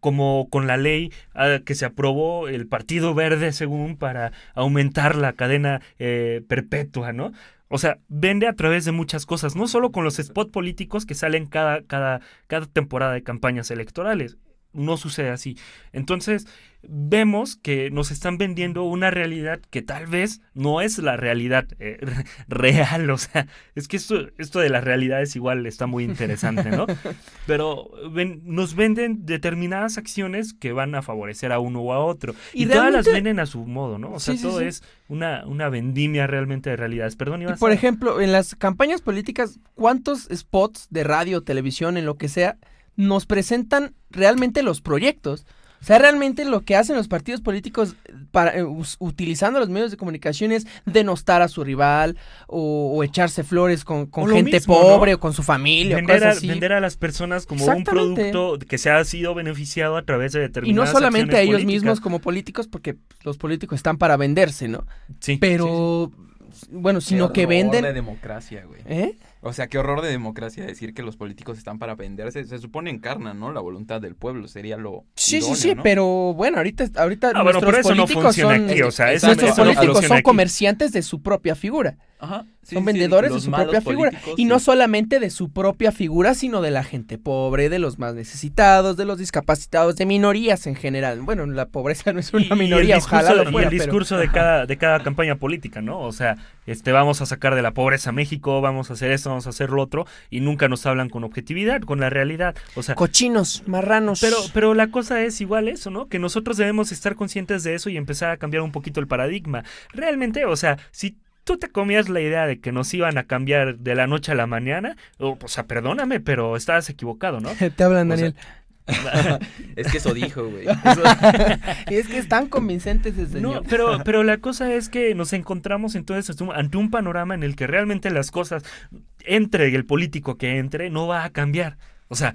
como con la ley ah, que se aprobó el Partido Verde, según, para aumentar la cadena eh, perpetua, ¿no? O sea, vende a través de muchas cosas, no solo con los spot políticos que salen cada, cada, cada temporada de campañas electorales. No sucede así. Entonces, vemos que nos están vendiendo una realidad que tal vez no es la realidad eh, real. O sea, es que esto, esto de las realidades igual está muy interesante, ¿no? Pero ven- nos venden determinadas acciones que van a favorecer a uno o a otro. Y Y, todas las venden a su modo, ¿no? O sea, Sí, todo sí. es una, una vendimia realmente de realidades. Perdón, ibas por a- ejemplo, en las campañas políticas, ¿cuántos spots de radio, televisión, en lo que sea, nos presentan realmente los proyectos? O sea, realmente lo que hacen los partidos políticos para, eh, utilizando los medios de comunicación es denostar a su rival o, o echarse flores con, con O lo gente mismo, ¿no? pobre o con su familia Vender a, cosas así. vender a las personas como un producto que se ha sido beneficiado a través de Y determinadas no solamente a ellos políticas. mismos como políticos, porque los políticos están para venderse, ¿no? Sí, sí, Pero, bueno, sino que Qué venden... de democracia, güey. ¿Eh? O sea, qué horror de democracia decir que los políticos están para venderse. Se supone encarnan, ¿no? La voluntad del pueblo sería lo. Sí, idóneo, sí, sí, ¿no? pero bueno, ahorita, ahorita Ah, bueno, nuestros pero eso no políticos funciona son, aquí, o sea, eso- nuestros políticos son aquí. comerciantes de su propia figura, Ajá. sí, son sí, vendedores de su propia figura y no solamente de su propia figura, sino de la gente pobre, de los más necesitados, de los discapacitados, de minorías en general. Bueno, la pobreza no es Y- una y el minoría, discurso, ojalá lo y fuera, el pero- discurso de cada de cada campaña política, ¿no? O sea, este vamos a sacar de la pobreza a México, vamos a hacer esto, vamos a hacer lo otro y nunca nos hablan con objetividad, con la realidad. O sea, cochinos, marranos. Pero, pero la cosa es igual eso, ¿no? Que nosotros debemos estar conscientes de eso y empezar a cambiar un poquito el paradigma. Realmente, o sea, si tú te comías la idea de que nos iban a cambiar de la noche a la mañana, o, o sea, perdóname, pero estabas equivocado, ¿no? te hablan, O sea, Daniel. Es que eso dijo, güey. y es que están convincentes ese No, señor. pero, pero la cosa es que nos encontramos entonces ante un- ante un panorama en el que realmente las cosas, entre el político que entre, no va a cambiar. O sea,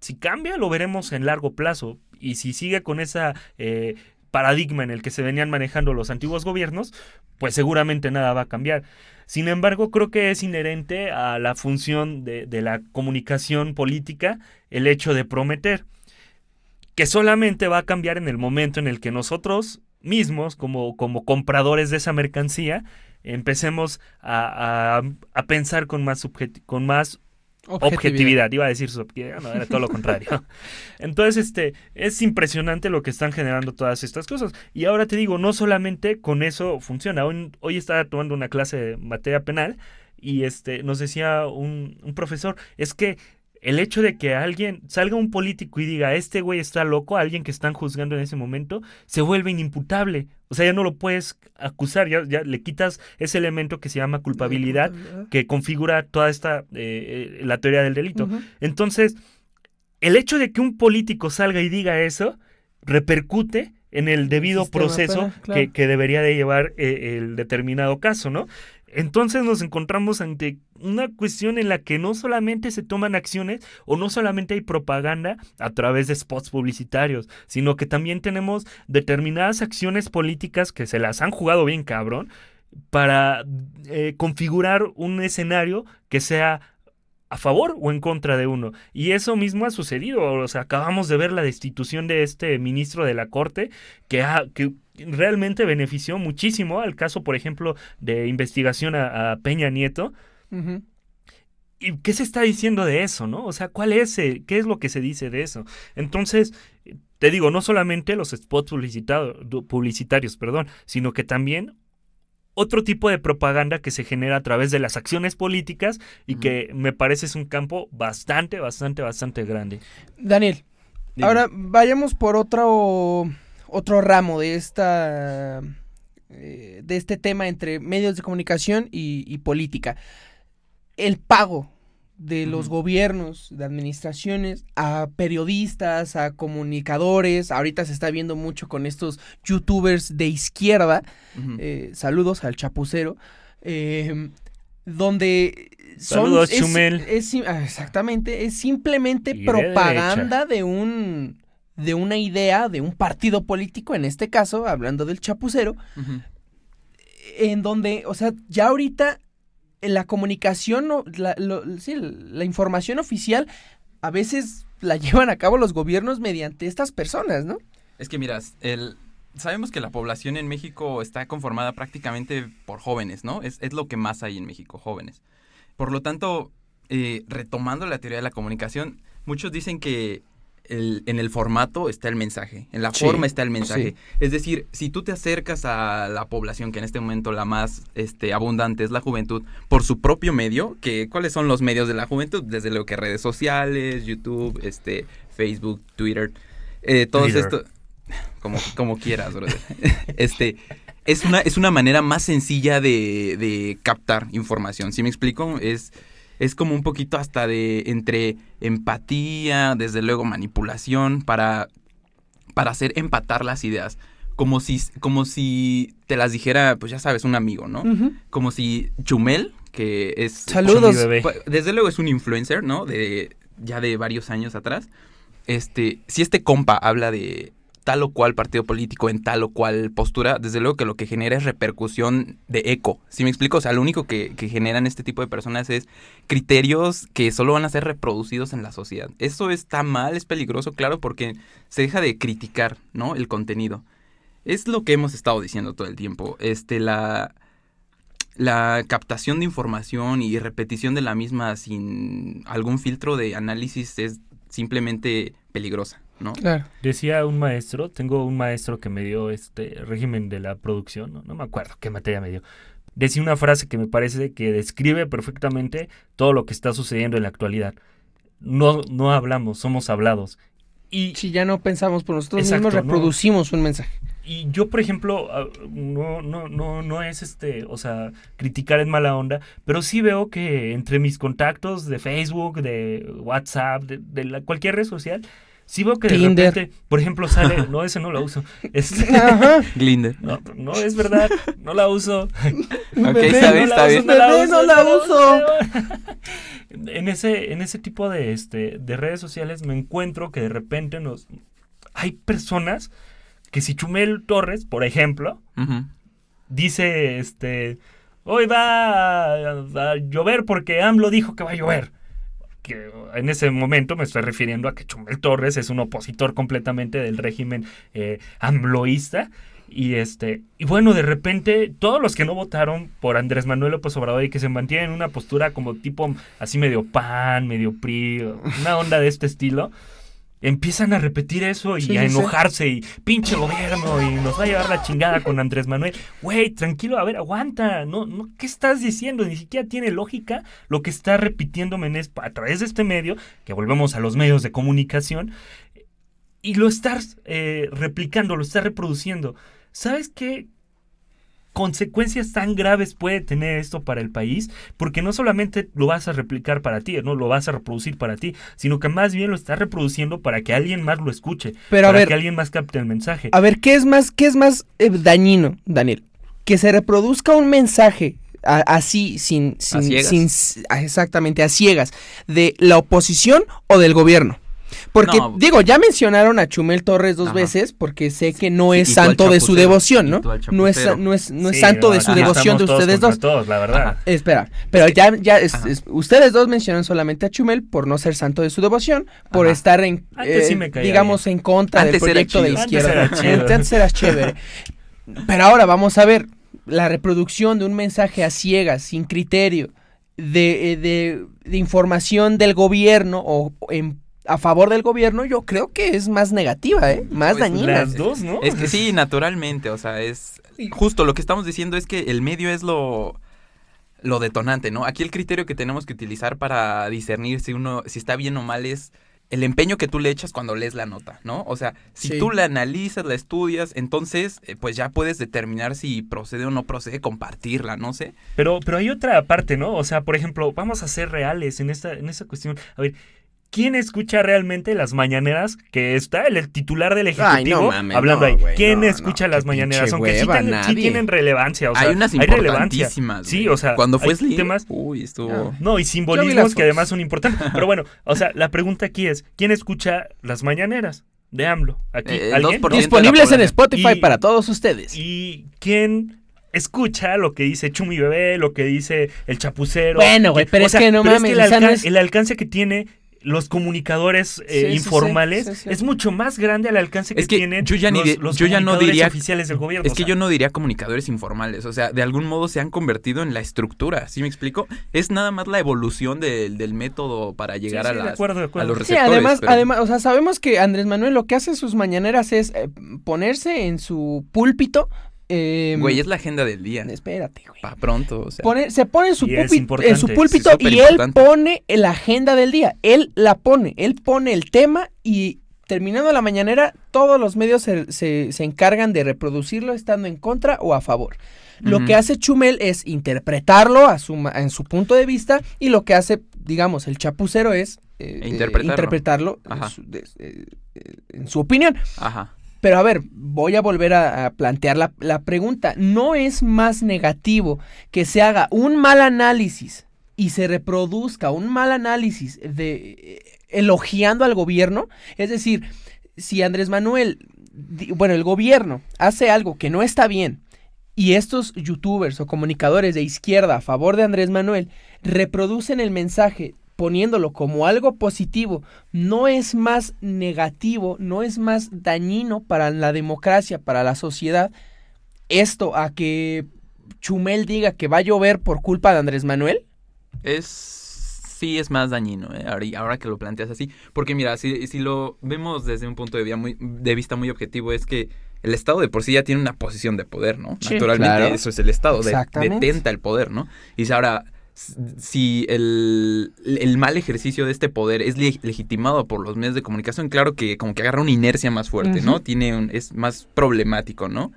si cambia, lo veremos en largo plazo. Y si sigue con esa eh, paradigma en el que se venían manejando los antiguos gobiernos, pues seguramente nada va a cambiar. Sin embargo, creo que es inherente a la función de, la comunicación política el hecho de prometer, que solamente va a cambiar en el momento en el que nosotros mismos, como, como compradores de esa mercancía, empecemos a, a- a pensar con más, con más objetividad. Iba a decir subjetividad, no, era todo lo contrario. Entonces, este, es impresionante lo que están generando todas estas cosas. Y ahora te digo, no solamente con eso funciona. Hoy, hoy estaba tomando una clase de materia penal y este, nos decía un, un profesor, es que el hecho de que alguien salga un político y diga, este güey está loco, alguien que están juzgando en ese momento, se vuelve inimputable. O sea, ya no lo puedes acusar, ya, ya le quitas ese elemento que se llama culpabilidad, que configura toda esta, eh, eh, la teoría del delito. Entonces, el hecho de que un político salga y diga eso, repercute en el debido proceso penal, claro. que, que debería de llevar eh, el determinado caso, ¿no? Entonces nos encontramos ante una cuestión en la que no solamente se toman acciones o no solamente hay propaganda a través de spots publicitarios, sino que también tenemos determinadas acciones políticas que se las han jugado bien cabrón para eh, configurar un escenario que sea a favor o en contra de uno. Y eso mismo ha sucedido. O sea, acabamos de ver la destitución de este ministro de la Corte que, ha, realmente benefició muchísimo al caso, por ejemplo, de investigación a, a Peña Nieto. ¿Y qué se está diciendo de eso, no? O sea, ¿cuál es, eh, qué es lo que se dice de eso? Entonces, te digo, no solamente los spots publicitado- publicitarios, perdón, sino que también otro tipo de propaganda que se genera a través de las acciones políticas y que me parece es un campo bastante, bastante, bastante grande. Daniel, Dime. ahora vayamos por otro, otro ramo de esta eh, de este tema entre medios de comunicación y, y política. El pago de los gobiernos, de administraciones, a periodistas, a comunicadores. Ahorita se está viendo mucho con estos youtubers de izquierda. Eh, saludos al chapucero. eh, donde son, Saludos, es- Chumel. es ah, exactamente, es simplemente Y de propaganda de un de una idea de un partido político, en este caso, hablando del chapucero, en donde, o sea, ya ahorita la comunicación, la, lo- sí, la información oficial, a veces la llevan a cabo los gobiernos mediante estas personas, ¿no? Es que miras, el, sabemos que la población en México está conformada prácticamente por jóvenes, ¿no? Es, es lo que más hay en México, jóvenes. Por lo tanto, eh, retomando la teoría de la comunicación, muchos dicen que el- en el formato está el mensaje, en la Sí, forma está el mensaje. sí. Es decir, si tú te acercas a la población, que en este momento la más este, abundante es la juventud, por su propio medio, que ¿cuáles son los medios de la juventud? Desde lo que redes sociales, YouTube, este, Facebook, Twitter, eh, todos Twitter. estos como, como quieras, brother. Este, es una, es una manera más sencilla de, de captar información. ¿Sí me explico? Es, es como un poquito hasta de entre empatía, desde luego manipulación, para, para hacer empatar las ideas. Como si, como si te las dijera, pues ya sabes, un amigo, ¿no? Como si Chumel, que es... Saludos. Bebé. Pues, Desde luego es un influencer, ¿no? De ya de varios años atrás. Este, si este compa habla de tal o cual partido político en tal o cual postura, desde luego que lo que genera es repercusión de eco. ¿Sí me explico? O sea, lo único que, generan este tipo de personas es criterios que solo van a ser reproducidos en la sociedad. Eso está mal, es peligroso, claro, porque se deja de criticar, ¿no? El contenido. Es lo que hemos estado diciendo todo el tiempo. Este, la captación de información y repetición de la misma sin algún filtro de análisis es simplemente peligrosa, ¿no? Claro. Decía un maestro, tengo un maestro que me dio este régimen de la producción, no, no me acuerdo qué materia me dio. Decía una frase que me parece que describe perfectamente todo lo que está sucediendo en la actualidad. No, no hablamos, somos hablados. Y Si ya no pensamos por nosotros Exacto, mismos, no. reproducimos un mensaje. Y yo, por ejemplo, ah, no, no, no, no es este, o sea, criticar en mala onda, pero sí veo que entre mis contactos de Facebook, de WhatsApp, de, de la- cualquier red social, sí veo que de Tinder. repente, por ejemplo, sale, no, ese no lo uso. Este. Glinder. no, no es verdad, no la uso. Ok, está bien, No está la bien. uso, no la uso, no la uso. En ese, en ese tipo de, este, de redes sociales me encuentro que de repente nos hay personas que si Chumel Torres, por ejemplo, dice, este, hoy va a, a llover porque AMLO dijo que va a llover. Que en ese momento me estoy refiriendo a que Chumel Torres es un opositor completamente del régimen eh, AMLOísta. Y este, y bueno, de repente, todos los que no votaron por Andrés Manuel López Obrador y que se mantienen en una postura como tipo así medio pan, medio PRI, una onda de este estilo, empiezan a repetir eso y Sí, a sí. enojarse y pinche gobierno y nos va a llevar la chingada con Andrés Manuel. Güey, tranquilo, a ver, aguanta. No, no, ¿qué estás diciendo? Ni siquiera tiene lógica lo que está repitiéndome en es- a través de este medio, que volvemos a los medios de comunicación, y lo estás eh, replicando, lo estás reproduciendo. ¿Sabes qué? Consecuencias tan graves puede tener esto para el país, porque no solamente lo vas a replicar para ti, no lo vas a reproducir para ti, sino que más bien lo estás reproduciendo para que alguien más lo escuche, Pero a para ver- que alguien más capte el mensaje. A ver, ¿qué es más, qué es más eh, dañino, Daniel? Que se reproduzca un mensaje a- así, sin, sin, ciegas? sin exactamente, a ciegas, de la oposición o del gobierno. Porque, No. digo, ya mencionaron a Chumel Torres dos Ajá. veces, porque sé que no es santo de su devoción, ¿no? No es, no es, no es Sí, santo de su devoción de todos ustedes dos. todos, la verdad. Espera, pero ya, ya es- Ajá. es- ustedes dos mencionan solamente a Chumel por no ser santo de su devoción, por Ajá. estar en, sí eh, me caía digamos, en contra del Antes proyecto de. Antes izquierda. era chido. Antes era chévere. Pero ahora vamos a ver la reproducción de un mensaje a ciegas, sin criterio, de, eh, de- de información del gobierno o en- a favor del gobierno, yo creo que es más negativa, ¿eh? Más Pues, dañina. Las dos, ¿no? Es que sí, naturalmente, o sea, es justo lo que estamos diciendo es que el medio es lo lo detonante, ¿no? Aquí el criterio que tenemos que utilizar para discernir si uno si está bien o mal es el empeño que tú le echas cuando lees la nota, ¿no? O sea, si Sí. tú la analizas, la estudias, entonces eh, pues ya puedes determinar si procede o no procede compartirla, no sé. Pero, pero hay otra parte, ¿no? O sea, por ejemplo, vamos a ser reales en esta, en esta cuestión. A ver, ¿quién escucha realmente las mañaneras? Que está el, el titular del Ejecutivo Ay, no mames, hablando no, ahí. ¿Quién no, escucha no, las mañaneras? Aunque sí, tienen- sí nadie. tienen relevancia. O sea, hay unas importantísimas. Sí, o sea, cuando fue Slim, temas- uy, estuvo. No, y simbolismos que además son importantes. Pero bueno, o sea, la pregunta aquí es, ¿quién escucha las mañaneras de AMLO? Aquí, Eh, el ¿alguien? 2% de la Disponibles en. Spotify Y- para todos ustedes. ¿Y quién escucha lo que dice Chumi Bebé, lo que dice el chapucero? Bueno, güey, pero o es que no pero mames, no es- el alcance que tiene los comunicadores eh, Sí, sí, sí, informales sí, sí. es mucho más grande al alcance que, Es que tienen yo ya ni los, de- los yo ya no comunicadores diría- oficiales del gobierno. Es o que sea, yo no diría comunicadores informales, o sea, de algún modo se han convertido en la estructura, ¿sí me explico? Es nada más la evolución del, del método para llegar sí, a, de las, acuerdo, de a acuerdo. los Sí, receptores. además, pero- además, o sea, sabemos que Andrés Manuel lo que hace en sus mañaneras es eh, ponerse en su púlpito. Eh, Güey, es la agenda del día. Espérate, güey. Pa' pronto, o sea. Pone- se pone en su, en su púlpito y él importante. pone la agenda del día. Él la pone, él pone el tema y terminando la mañanera, todos los medios se, se- se encargan de reproducirlo estando en contra o a favor. Lo que hace Chumel es interpretarlo a su, en su punto de vista y lo que hace, digamos, el chapucero es eh, eh, Interpretarlo. en su, de- eh, eh, en su opinión. Ajá. Pero a ver, voy a volver a, plantear la, la pregunta. ¿No es más negativo que se haga un mal análisis y se reproduzca un mal análisis de eh, elogiando al gobierno? Es decir, si Andrés Manuel, bueno, el gobierno hace algo que no está bien y estos youtubers o comunicadores de izquierda a favor de Andrés Manuel reproducen el mensaje poniéndolo como algo positivo, no es más negativo, no es más dañino para la democracia, para la sociedad, esto a que Chumel diga que va a llover por culpa de Andrés Manuel? Es. Sí, es más dañino, ¿eh? ahora, que lo planteas así. Porque mira, si, si lo vemos desde un punto de vista, muy, de vista muy objetivo, es que el Estado de por sí ya tiene una posición de poder, ¿no? Sí, Naturalmente, claro. eso es el Estado, de- detenta el poder, ¿no? Y si ahora, si el, el mal ejercicio de este poder es le- legitimado por los medios de comunicación, claro que como que agarra una inercia más fuerte, ¿no? Tiene un, es más problemático, ¿no?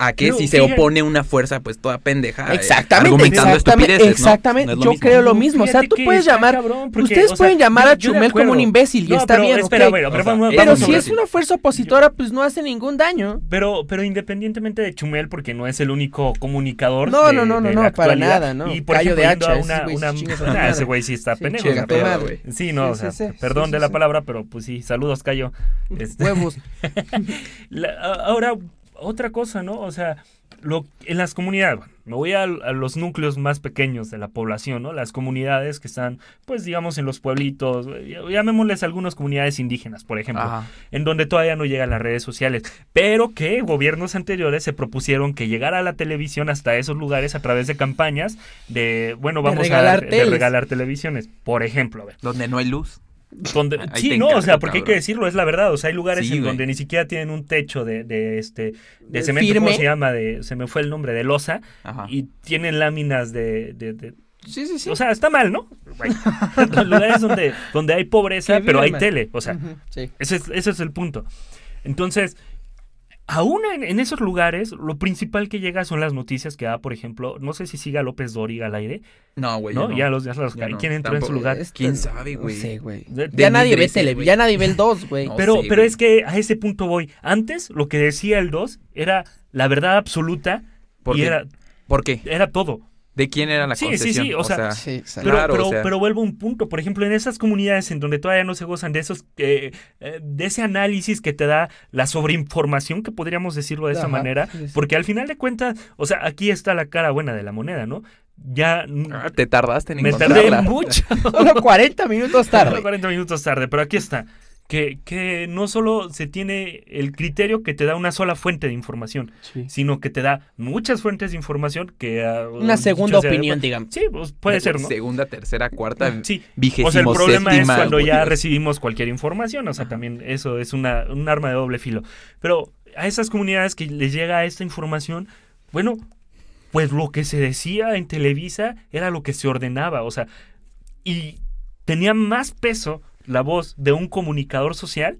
A que Pero si se opone una fuerza, pues toda pendeja. eh, Exactamente, argumentando exactamente, estupideces, ¿no? exactamente. No es lo Yo mismo. creo lo mismo. O sea, tú puedes está llamar, cabrón, porque, ustedes o sea, pueden llamar a Chumel como un imbécil y No, está pero bien, espera, ok. pero, pero O sea, vamos- Pero vamos si es una fuerza opositora, pues no hace ningún daño. Pero, pero independientemente de Chumel, porque no es el único comunicador. No, de- no, no, no, de no, para nada, no. Y por Callo ejemplo, de hacha, una, una- Ah, ese güey sí está Sí, pendejo. Sí, no, o sea, perdón de la palabra, pero pues sí, saludos, Cayo. Este, Huevos. ahora, otra cosa, ¿no? O sea, lo, en las comunidades, bueno, me voy a, a los núcleos más pequeños de la población, ¿no? Las comunidades que están, pues digamos, en los pueblitos, eh, llamémosles algunas comunidades indígenas, por ejemplo Ajá. en donde todavía no llegan las redes sociales, pero que gobiernos anteriores se propusieron que llegara a la televisión hasta esos lugares a través de campañas de, bueno, De vamos regalar a dar- de regalar televisiones, por ejemplo, a ver. Donde no hay luz. donde sí, no, o sea, porque hay que decirlo, es la verdad, o sea, hay lugares Sí, en güey. donde ni siquiera tienen un techo de, de este de De cemento, ¿cómo firme. se llama? De se me fue el nombre de losa Ajá. y tienen láminas de, Sí, sí, sí. o sea, está mal, ¿no? Los lugares donde donde hay pobreza, pero hay tele, o sea, sí. ese es, ese es el punto. Entonces, aún en, en esos lugares, lo principal que llega son las noticias que da, por ejemplo, no sé si siga López Dóriga al aire, No, güey. ¿no? Ya los, ya los Ya no, ¿Quién entró en su lugar? Este- ¿Quién sabe, no güey? sé, güey. Ya nadie ve tele, ya nadie ve el 2, güey. No. Pero, sé, pero es que a ese punto voy. Antes, lo que decía el 2 era la verdad absoluta ¿Por y qué? era, ¿Por qué? era todo. ¿De quién era la Sí, sí, concesión? sí, o sea, Sí, exacto. Pero, Claro, pero, o sea. pero vuelvo a un punto. Por ejemplo, en esas comunidades en donde todavía no se gozan de esos eh, eh, de ese análisis que te da la sobreinformación, que podríamos decirlo de esa manera, sí, sí. porque al final de cuentas, o sea, aquí está la cara buena de la moneda, ¿no? Ya Ah, te tardaste en me tardé mucho. Solo 40 minutos tarde. 40 minutos tarde, pero aquí está. Que, que no solo se tiene el criterio que te da una sola fuente de información, sino que te da muchas fuentes de información que... Una segunda sea- opinión, digamos. Sí, pues puede ser, ¿no? Segunda, tercera, cuarta, Sí. vigésimo O sea, el problema es séptima, cuando güey. ya recibimos cualquier información. O sea, también eso es una, un arma de doble filo. Pero a esas comunidades que les llega esta información, bueno, pues lo que se decía en Televisa era lo que se ordenaba. O sea, y tenía más peso la voz de un comunicador social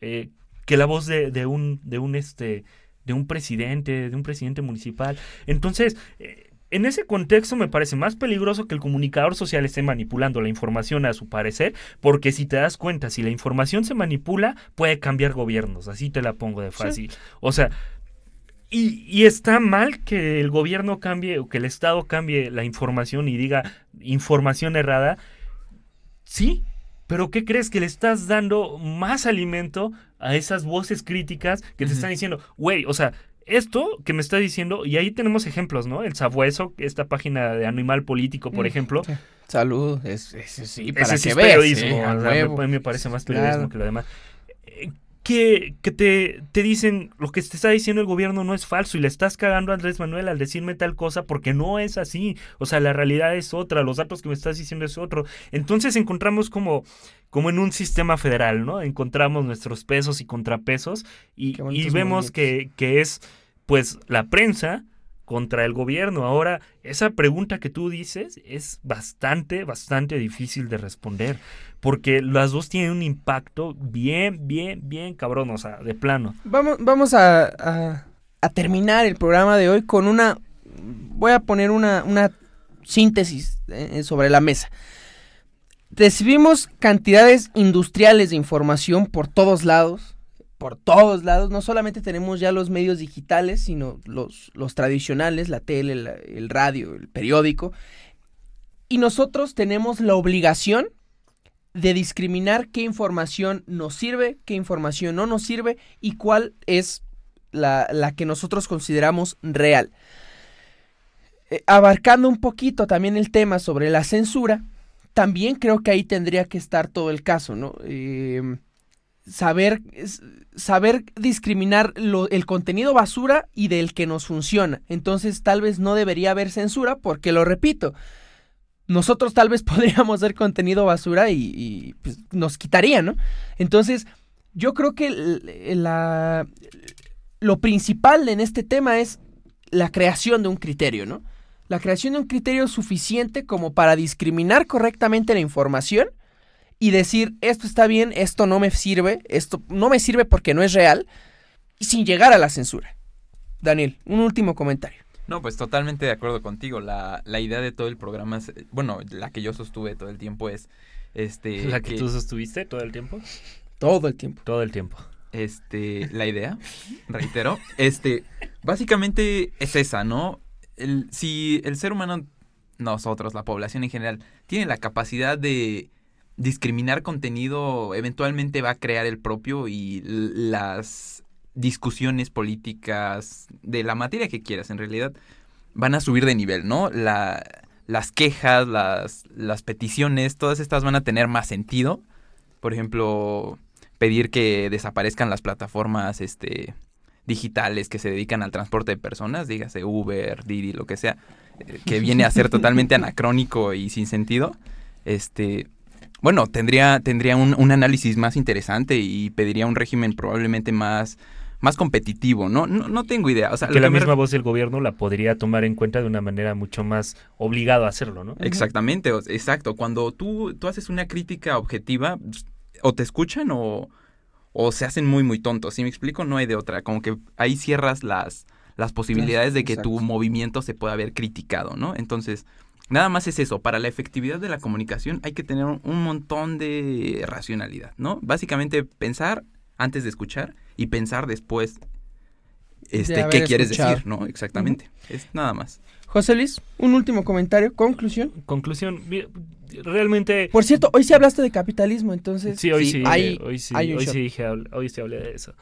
eh, que la voz de, de un, de un este de un presidente, de un presidente municipal. Entonces, eh, en ese contexto me parece más peligroso que el comunicador social esté manipulando la información a su parecer, porque si te das cuenta, si la información se manipula, puede cambiar gobiernos, así te la pongo de fácil. O sea, y, y está mal que el gobierno cambie o que el Estado cambie la información y diga información errada. Sí, pero ¿qué crees? Que le estás dando más alimento a esas voces críticas que te están diciendo, güey, o sea, esto que me está diciendo, y ahí tenemos ejemplos, ¿no? El Sabueso, esta página de Animal Político, por Mm, ejemplo. sí. Salud, es, es- sí, para Ese sí que es veas. periodismo, o sea, huevo. me, me parece más periodismo Claro. que lo demás. Que, que te, te dicen, lo que te está diciendo el gobierno no es falso y le estás cagando a Andrés Manuel al decirme tal cosa porque no es así. O sea, la realidad es otra, los datos que me estás diciendo es otro. Entonces encontramos como, como en un sistema federal, ¿no? Encontramos nuestros pesos y contrapesos y, y vemos que, que es pues la prensa contra el gobierno. Ahora, esa pregunta que tú dices es bastante, bastante difícil de responder, porque las dos tienen un impacto bien, bien, bien cabrón, o sea, de plano. Vamos, vamos a, terminar el programa de hoy con una... Voy a poner una, una síntesis eh, sobre la mesa. Recibimos cantidades industriales de información por todos lados. Por todos lados. No solamente tenemos ya los medios digitales, sino los, los tradicionales, la tele, el radio, el periódico. Y nosotros tenemos la obligación de discriminar qué información nos sirve, qué información no nos sirve y cuál es la, la que nosotros consideramos real. Eh, abarcando un poquito también el tema sobre la censura, también creo que ahí tendría que estar todo el caso, ¿no? Eh, saber, saber discriminar el contenido basura y del que nos funciona. Entonces tal vez no debería haber censura porque, lo repito, nosotros tal vez podríamos hacer contenido basura y, pues, nos quitaría, ¿no? Entonces, yo creo que la, lo principal en este tema es la creación de un criterio, ¿no? La creación de un criterio suficiente como para discriminar correctamente la información y decir, esto está bien, esto no me sirve, esto no me sirve porque no es real, y sin llegar a la censura. Daniel, un último comentario. No, pues totalmente de acuerdo contigo. La, la idea de todo el programa, es, bueno, la que yo sostuve todo el tiempo es, este, ¿La que tú sostuviste todo el tiempo? Todo el tiempo. Todo el tiempo. este, la idea, reitero, este, básicamente es esa, ¿no? El, si el ser humano, nosotros, la población en general, tiene la capacidad de discriminar contenido, eventualmente va a crear el propio y las discusiones políticas de la materia que quieras, en realidad, van a subir de nivel, ¿no? La, las quejas, las, las peticiones, todas estas van a tener más sentido. Por ejemplo, pedir que desaparezcan las plataformas este, digitales que se dedican al transporte de personas, dígase Uber, Didi, lo que sea, eh, que viene a ser totalmente anacrónico y sin sentido. Este, Bueno, tendría, tendría un, un análisis más interesante y pediría un régimen probablemente más, más competitivo, ¿no? No, no tengo idea. O sea, que la que misma voz del gobierno la podría tomar en cuenta de una manera mucho más obligado a hacerlo, ¿no? Exactamente, o- exacto. Cuando tú, tú haces una crítica objetiva, o te escuchan o, o se hacen muy, muy tontos. Si me explico, no hay de otra. Como que ahí cierras las, las posibilidades de que tu movimiento se pueda haber criticado, ¿no? Entonces, nada más es eso. Para la efectividad de la comunicación hay que tener un, montón de racionalidad, ¿no? Básicamente pensar antes de escuchar y pensar después este, qué quieres escuchado. decir, ¿no? Exactamente. Es nada más. José Luis, un último comentario, conclusión. Conclusión, realmente... Por cierto, hoy sí hablaste de capitalismo, entonces. Sí, hoy sí, sí, hay- hoy sí, hay un hoy sí dije, hoy sí hablé de eso.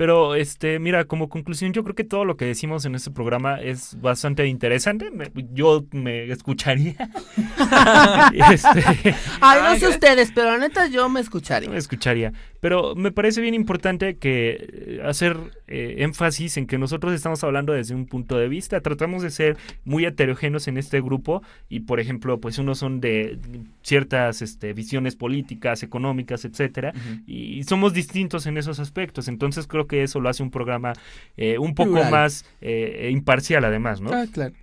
Pero, este, mira, como conclusión, yo creo que todo lo que decimos en este programa es bastante interesante. Me- yo me escucharía. Este, Ay, no sé ustedes, pero la neta yo me escucharía. me escucharía. Pero me parece bien importante que eh, hacer eh, énfasis en que nosotros estamos hablando desde un punto de vista. Tratamos de ser muy heterogéneos en este grupo y, por ejemplo, pues unos son de ciertas este, visiones políticas, económicas, etcétera y somos distintos en esos aspectos. Entonces creo que eso lo hace un programa eh, un poco Plural. más eh, imparcial además, ¿no? Ah, claro.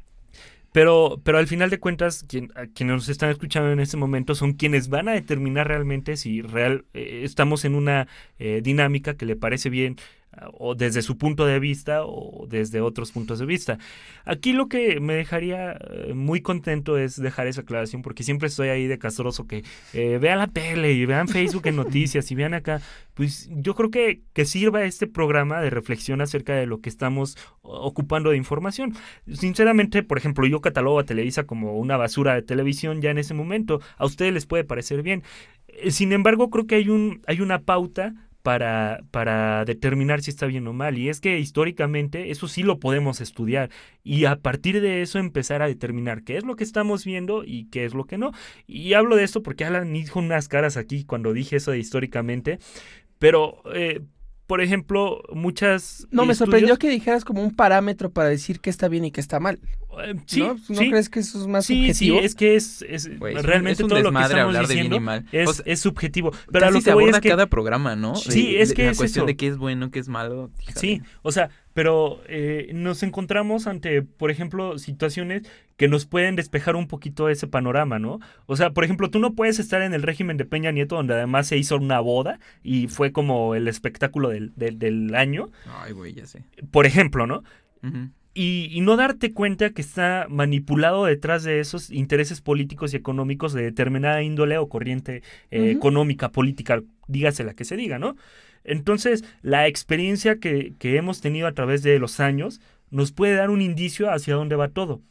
Pero, pero al final de cuentas, quien, quienes nos están escuchando en este momento son quienes van a determinar realmente si real, eh, estamos en una eh, dinámica que le parece bien o desde su punto de vista o desde otros puntos de vista. Aquí lo que me dejaría eh, muy contento es dejar esa aclaración porque siempre estoy ahí de castroso que eh, vean la tele y vean Facebook en noticias y vean acá. Pues yo creo que, que sirva este programa de reflexión acerca de lo que estamos ocupando de información. Sinceramente, por ejemplo, yo catalogo a Televisa como una basura de televisión ya en ese momento. A ustedes les puede parecer bien. Eh, Sin embargo, creo que hay, un, hay una pauta para, para determinar si está bien o mal. Y es que históricamente eso sí lo podemos estudiar. Y a partir de eso empezar a determinar qué es lo que estamos viendo y qué es lo que no. Y hablo de esto porque Alan dijo unas caras aquí cuando dije eso de históricamente. Pero, eh, por ejemplo, muchas... No, me estudios- sorprendió que dijeras como un parámetro para decir qué está bien y qué está mal. Eh, sí, ¿No, ¿No sí. crees que eso es más Sí, subjetivo? sí, es que es, es realmente es un todo lo que estamos de diciendo mal. es, O sea, es subjetivo. Pero a Casi lo se que voy aborda es que cada programa, ¿no? Sí, De- es de que la es cuestión eso. de qué es bueno, qué es malo. híjole. Sí, o sea, pero eh, nos encontramos ante, por ejemplo, situaciones que nos pueden despejar un poquito ese panorama, ¿no? O sea, por ejemplo, tú no puedes estar en el régimen de Peña Nieto, donde además se hizo una boda y fue como el espectáculo del, del- del año, Ay, güey, ya sé. por ejemplo, ¿no? Y, y no darte cuenta que está manipulado detrás de esos intereses políticos y económicos de determinada índole o corriente eh, económica, política, dígase la que se diga, ¿no? Entonces, la experiencia que, que hemos tenido a través de los años nos puede dar un indicio hacia dónde va todo.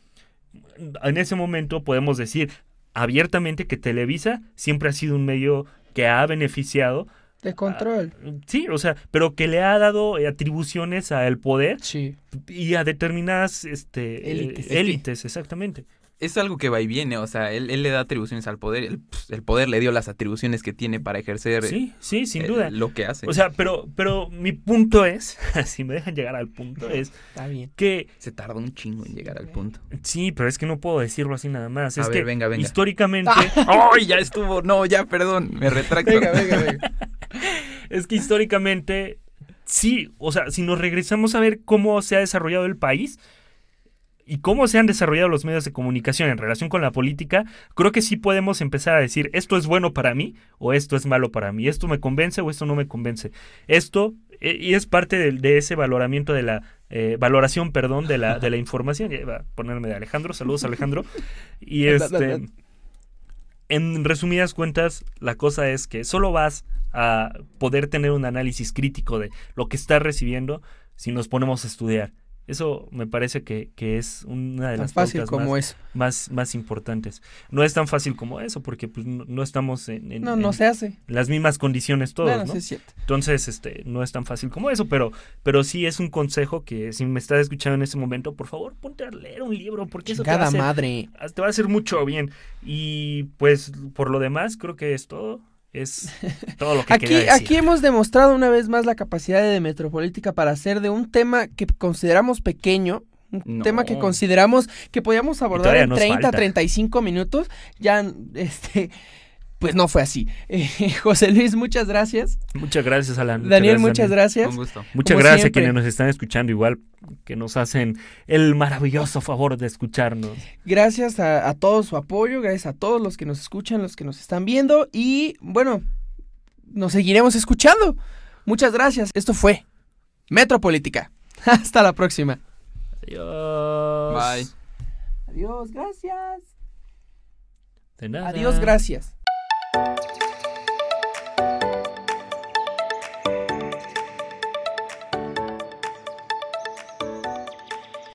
En ese momento podemos decir abiertamente que Televisa siempre ha sido un medio que ha beneficiado, De control. sí, o sea, pero que le ha dado atribuciones al poder Sí. y a determinadas este, Élites. élites, exactamente. Es algo que va y viene, o sea, él, él le da atribuciones al poder, el, el poder le dio las atribuciones que tiene para ejercer Sí, sí, sin eh, duda. lo que hace. O sea, pero, pero mi punto es, si me dejan llegar al punto, es Está bien. que se tarda un chingo en llegar al punto. sí, pero es que no puedo decirlo así nada más. A es ver, que venga, venga. históricamente, ¡Ay, ya estuvo! No, ya, perdón, me retracto. Venga, venga, venga. es que históricamente, sí, o sea, si nos regresamos a ver cómo se ha desarrollado el país y cómo se han desarrollado los medios de comunicación en relación con la política, creo que sí podemos empezar a decir esto es bueno para mí o esto es malo para mí, esto me convence o esto no me convence. Esto eh, y es parte de, de ese valoramiento de la eh, valoración, perdón, de la, de la información. Ya iba a ponerme de Alejandro, saludos Alejandro. Y este, en resumidas cuentas, la cosa es que solo vas a poder tener un análisis crítico de lo que estás recibiendo si nos ponemos a estudiar. Eso me parece que, que es una de Tan las fácil como más, más, más importantes. No es tan fácil como eso, porque pues, no, no estamos en, en- No, se hace. las mismas condiciones todos, ¿no? sí es. Entonces, este, no es tan fácil como eso, pero, pero sí es un consejo que si me estás escuchando en ese momento, por favor, ponte a leer un libro, porque eso te va, a hacer, madre. te va a hacer mucho bien. Y pues, por lo demás, creo que es todo. Es todo lo que Aquí, quería decir. aquí hemos demostrado una vez más la capacidad de Metropolítica para hacer de un tema que consideramos pequeño, un No. tema que consideramos que podíamos abordar en nos 30, falta. 35 minutos, ya este pues no fue así. Eh, José Luis, muchas gracias. Muchas gracias, Alan. Daniel, muchas gracias. Con gusto. Muchas gracias a quienes nos están escuchando, igual que nos hacen el maravilloso favor de escucharnos. Gracias a, a todo su apoyo, gracias a todos los que nos escuchan, los que nos están viendo y bueno, nos seguiremos escuchando. Muchas gracias. Esto fue Metropolítica. Hasta la próxima. Adiós. Bye. Adiós, gracias. De nada. Adiós, gracias. Música